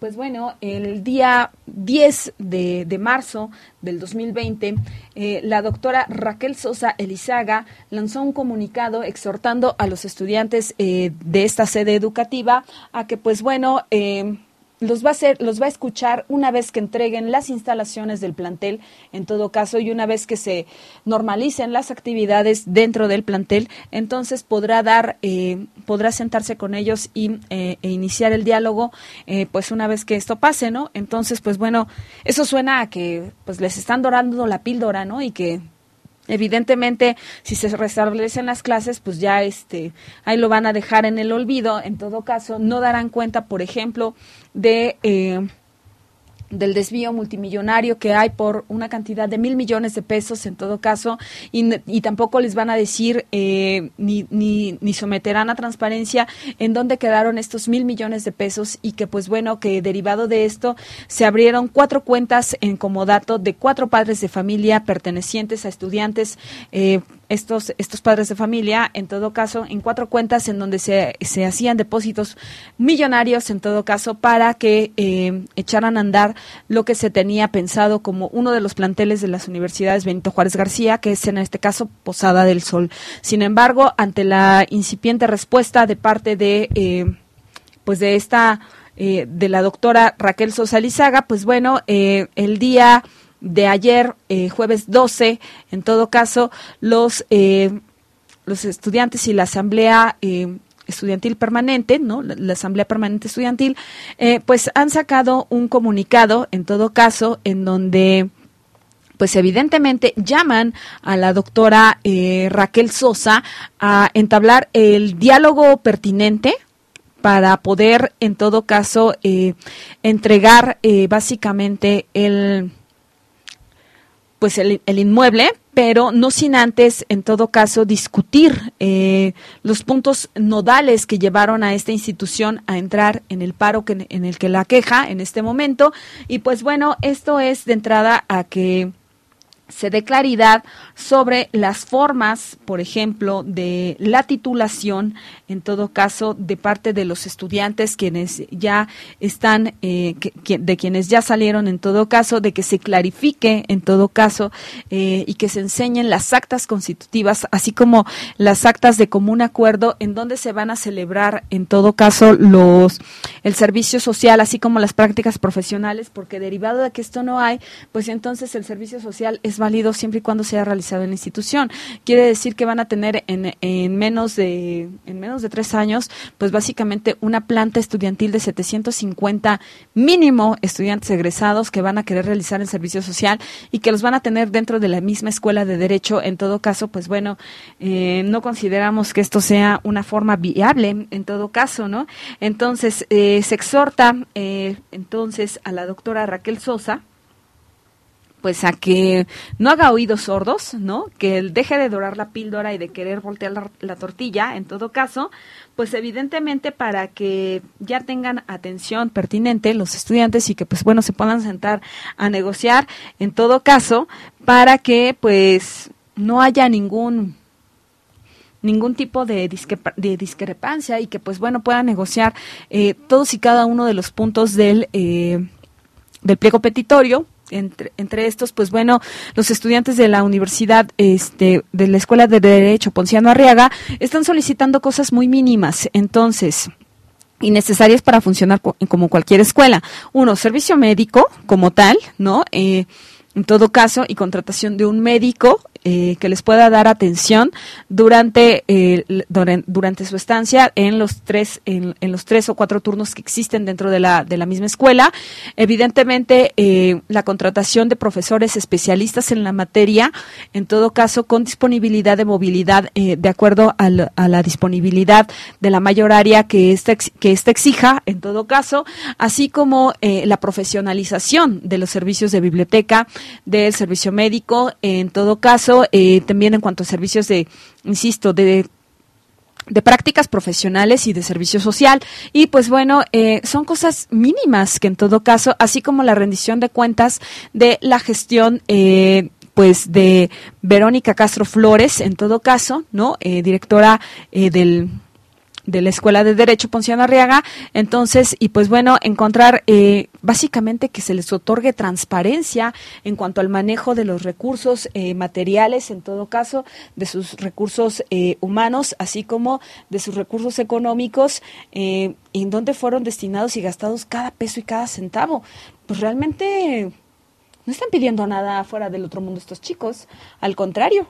pues bueno, el día 10 de, de marzo del 2020, eh, la doctora Raquel Sosa Elizaga lanzó un comunicado exhortando a los estudiantes eh, de esta sede educativa a que, pues bueno, eh, los va a hacer, los va a escuchar una vez que entreguen las instalaciones del plantel, en todo caso, y una vez que se normalicen las actividades dentro del plantel, entonces podrá dar, eh, podrá sentarse con ellos y eh, e iniciar el diálogo, eh, pues una vez que esto pase, ¿no? Entonces, pues bueno, eso suena a que pues les están dorando la píldora, ¿no? Y que Evidentemente, si se restablecen las clases, pues ya este, ahí lo van a dejar en el olvido. En todo caso, no darán cuenta, por ejemplo, de eh, del desvío multimillonario que hay por una cantidad de mil millones de pesos en todo caso y, y tampoco les van a decir eh, ni, ni, ni, someterán a transparencia en dónde quedaron estos mil millones de pesos y que pues bueno que derivado de esto se abrieron cuatro cuentas en comodato de cuatro padres de familia pertenecientes a estudiantes eh, estos, estos padres de familia, en todo caso, en cuatro cuentas en donde se, se hacían depósitos millonarios, en todo caso, para que eh, echaran a andar lo que se tenía pensado como uno de los planteles de las universidades Benito Juárez García, que es en este caso Posada del Sol. Sin embargo, ante la incipiente respuesta de parte de, eh, pues de esta, eh, de la doctora Raquel Sosa Lizaga, pues bueno, eh, el día de ayer, eh, jueves 12, en todo caso, los, eh, los estudiantes y la asamblea eh, estudiantil permanente, ¿no? La, asamblea permanente estudiantil, eh, pues han sacado un comunicado, en todo caso, en donde pues evidentemente llaman a la doctora eh, Raquel Sosa a entablar el diálogo pertinente para poder, en todo caso, eh, entregar eh, básicamente el pues el, el, inmueble, pero no sin antes, en todo caso, discutir eh, los puntos nodales que llevaron a esta institución a entrar en el paro que, en el que la queja en este momento. Y pues bueno, esto es de entrada a que se dé claridad sobre las formas, por ejemplo, de la titulación, en todo caso, de parte de los estudiantes quienes ya están, eh, de quienes ya salieron, en todo caso, de que se clarifique, en todo caso, eh, y que se enseñen las actas constitutivas, así como las actas de común acuerdo, en donde se van a celebrar, en todo caso, los el servicio social, así como las prácticas profesionales, porque derivado de que esto no hay, pues entonces el servicio social es válido siempre y cuando sea realizado en la institución. Quiere decir que van a tener en, en menos de en menos de tres años, pues básicamente una planta estudiantil de 750 mínimo estudiantes egresados que van a querer realizar el servicio social y que los van a tener dentro de la misma escuela de derecho. En todo caso, pues bueno, eh, no consideramos que esto sea una forma viable en todo caso, ¿no? Entonces, eh, se exhorta eh, entonces a la doctora Raquel Sosa, pues a que no haga oídos sordos, ¿no? Que él deje de dorar la píldora y de querer voltear la, la, tortilla, en todo caso, pues evidentemente para que ya tengan atención pertinente los estudiantes y que pues bueno se puedan sentar a negociar, en todo caso, para que pues no haya ningún ningún tipo de, de, discrepancia y que pues bueno puedan negociar eh, todos y cada uno de los puntos del eh, del pliego petitorio entre, entre, estos, pues bueno, los estudiantes de la universidad, este, de la Escuela de Derecho Ponciano Arriaga, están solicitando cosas muy mínimas. Entonces, y necesarias para funcionar co como cualquier escuela. Uno, servicio médico como tal, ¿no? Eh, en todo caso, y contratación de un médico eh, que les pueda dar atención durante eh, durante su estancia en los tres en, los tres o cuatro turnos que existen dentro de la de la misma escuela. Evidentemente eh, la contratación de profesores especialistas en la materia en todo caso con disponibilidad de movilidad eh, de acuerdo a la, a la, disponibilidad de la mayor área que esta que esta exija en todo caso así como eh, la profesionalización de los servicios de biblioteca del servicio médico en todo caso eh, también en cuanto a servicios de, insisto, de de prácticas profesionales y de servicio social. Y pues bueno, eh, son cosas mínimas que en todo caso, así como la rendición de cuentas de la gestión eh, pues de Verónica Castro Flores, en todo caso, ¿no? Eh, directora eh, del de la Escuela de Derecho Ponciano Arriaga. Entonces, y pues bueno, encontrar eh, básicamente que se les otorgue transparencia en cuanto al manejo de los recursos eh, materiales, en todo caso, de sus recursos eh, humanos, así como de sus recursos económicos, en dónde fueron destinados y gastados cada peso y cada centavo. Pues realmente no están pidiendo nada fuera del otro mundo estos chicos, al contrario,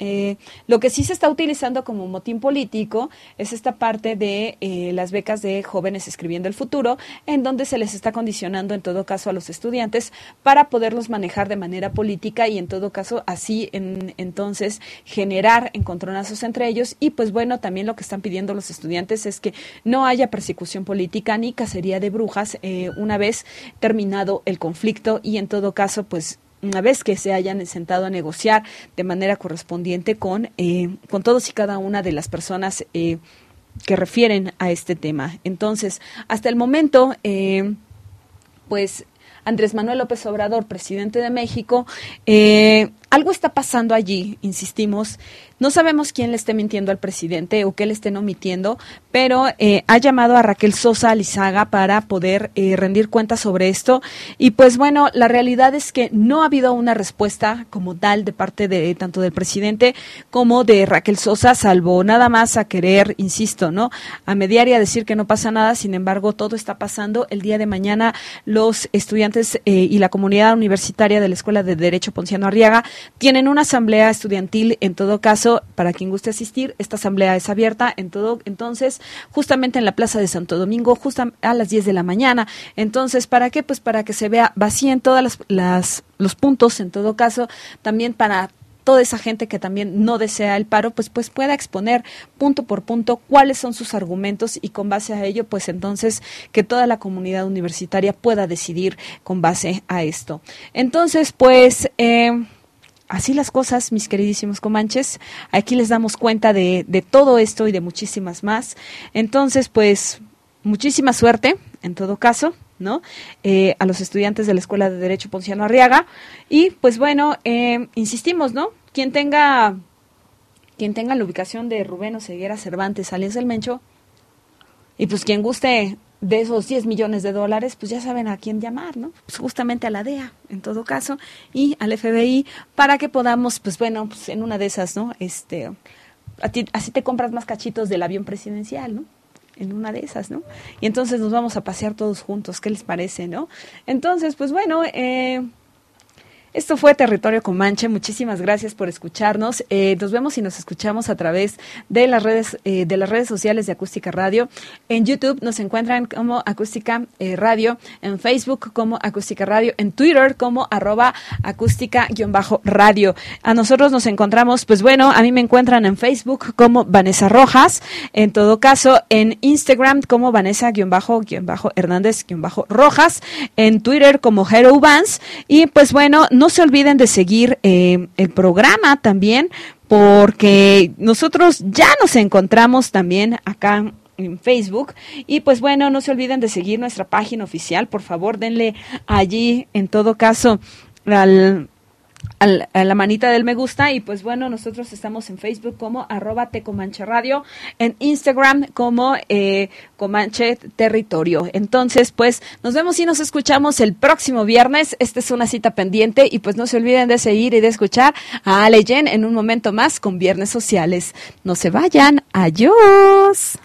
eh, lo que sí se está utilizando como motín político es esta parte de eh, las becas de jóvenes escribiendo el futuro, en donde se les está condicionando en todo caso a los estudiantes para poderlos manejar de manera política y en todo caso así en, entonces generar encontronazos entre ellos. Y pues bueno, también lo que están pidiendo los estudiantes es que no haya persecución política ni cacería de brujas eh, una vez terminado el conflicto y en todo caso pues una vez que se hayan sentado a negociar de manera correspondiente con, eh, con todos y cada una de las personas eh, que refieren a este tema. Entonces, hasta el momento, eh, pues Andrés Manuel López Obrador, presidente de México, eh, algo está pasando allí, insistimos. No sabemos quién le esté mintiendo al presidente o qué le estén omitiendo, pero eh, ha llamado a Raquel Sosa Alizaga para poder eh, rendir cuentas sobre esto. Y pues bueno, la realidad es que no ha habido una respuesta como tal de parte de tanto del presidente como de Raquel Sosa, salvo nada más a querer, insisto, ¿no? A mediar y a decir que no pasa nada. Sin embargo, todo está pasando. El día de mañana los estudiantes eh, y la comunidad universitaria de la Escuela de Derecho Ponciano Arriaga tienen una asamblea estudiantil en todo caso para quien guste asistir, esta asamblea es abierta en todo, entonces, justamente en la Plaza de Santo Domingo, justo a las 10 de la mañana. Entonces, ¿para qué? Pues para que se vea vacíen todas las, las los puntos, en todo caso, también para toda esa gente que también no desea el paro, pues, pues pueda exponer punto por punto cuáles son sus argumentos y con base a ello, pues entonces que toda la comunidad universitaria pueda decidir con base a esto. Entonces, pues... Eh, así las cosas, mis queridísimos comanches. Aquí les damos cuenta de, todo esto y de muchísimas más. Entonces, pues, muchísima suerte, en todo caso. ¿no? Eh, a los estudiantes de la Escuela de Derecho Ponciano Arriaga. Y pues bueno, eh, insistimos, ¿no? Quien tenga, quien tenga la ubicación de Rubén Oseguera Cervantes, alias El Mencho, y pues quien guste de esos 10 millones de dólares, pues ya saben a quién llamar, ¿no? Pues justamente a la DEA, en todo caso, y al FBI, para que podamos, pues bueno, pues en una de esas, ¿no? Este, ti, así te compras más cachitos del avión presidencial, ¿no? En una de esas, ¿no? Y entonces nos vamos a pasear todos juntos, ¿qué les parece, no? Entonces, pues bueno, eh, Esto fue Territorio Comanche. Muchísimas gracias por escucharnos. Eh, nos vemos y nos escuchamos a través de las redes eh, de las redes sociales de Acústica Radio. En YouTube nos encuentran como Acústica eh, Radio, en Facebook como Acústica Radio, en Twitter como arroba acústica-radio. A nosotros nos encontramos, pues bueno, a mí me encuentran en Facebook como Vanessa Rojas. En todo caso, en Instagram como Vanessa-Hernández-Rojas. En Twitter como Hero Vans. Y pues bueno, no se olviden de seguir eh, el programa también, porque nosotros ya nos encontramos también acá en Facebook. Y pues bueno, no se olviden de seguir nuestra página oficial. Por favor, denle allí, en todo caso, al a la manita del me gusta y pues bueno, nosotros estamos en Facebook como arroba Tecomanche Radio, en Instagram como eh, Comanche Territorio. Entonces, pues nos vemos y nos escuchamos el próximo viernes. Esta es una cita pendiente y pues no se olviden de seguir y de escuchar a Ale Jen en un momento más con Viernes Sociales. No se vayan, adiós.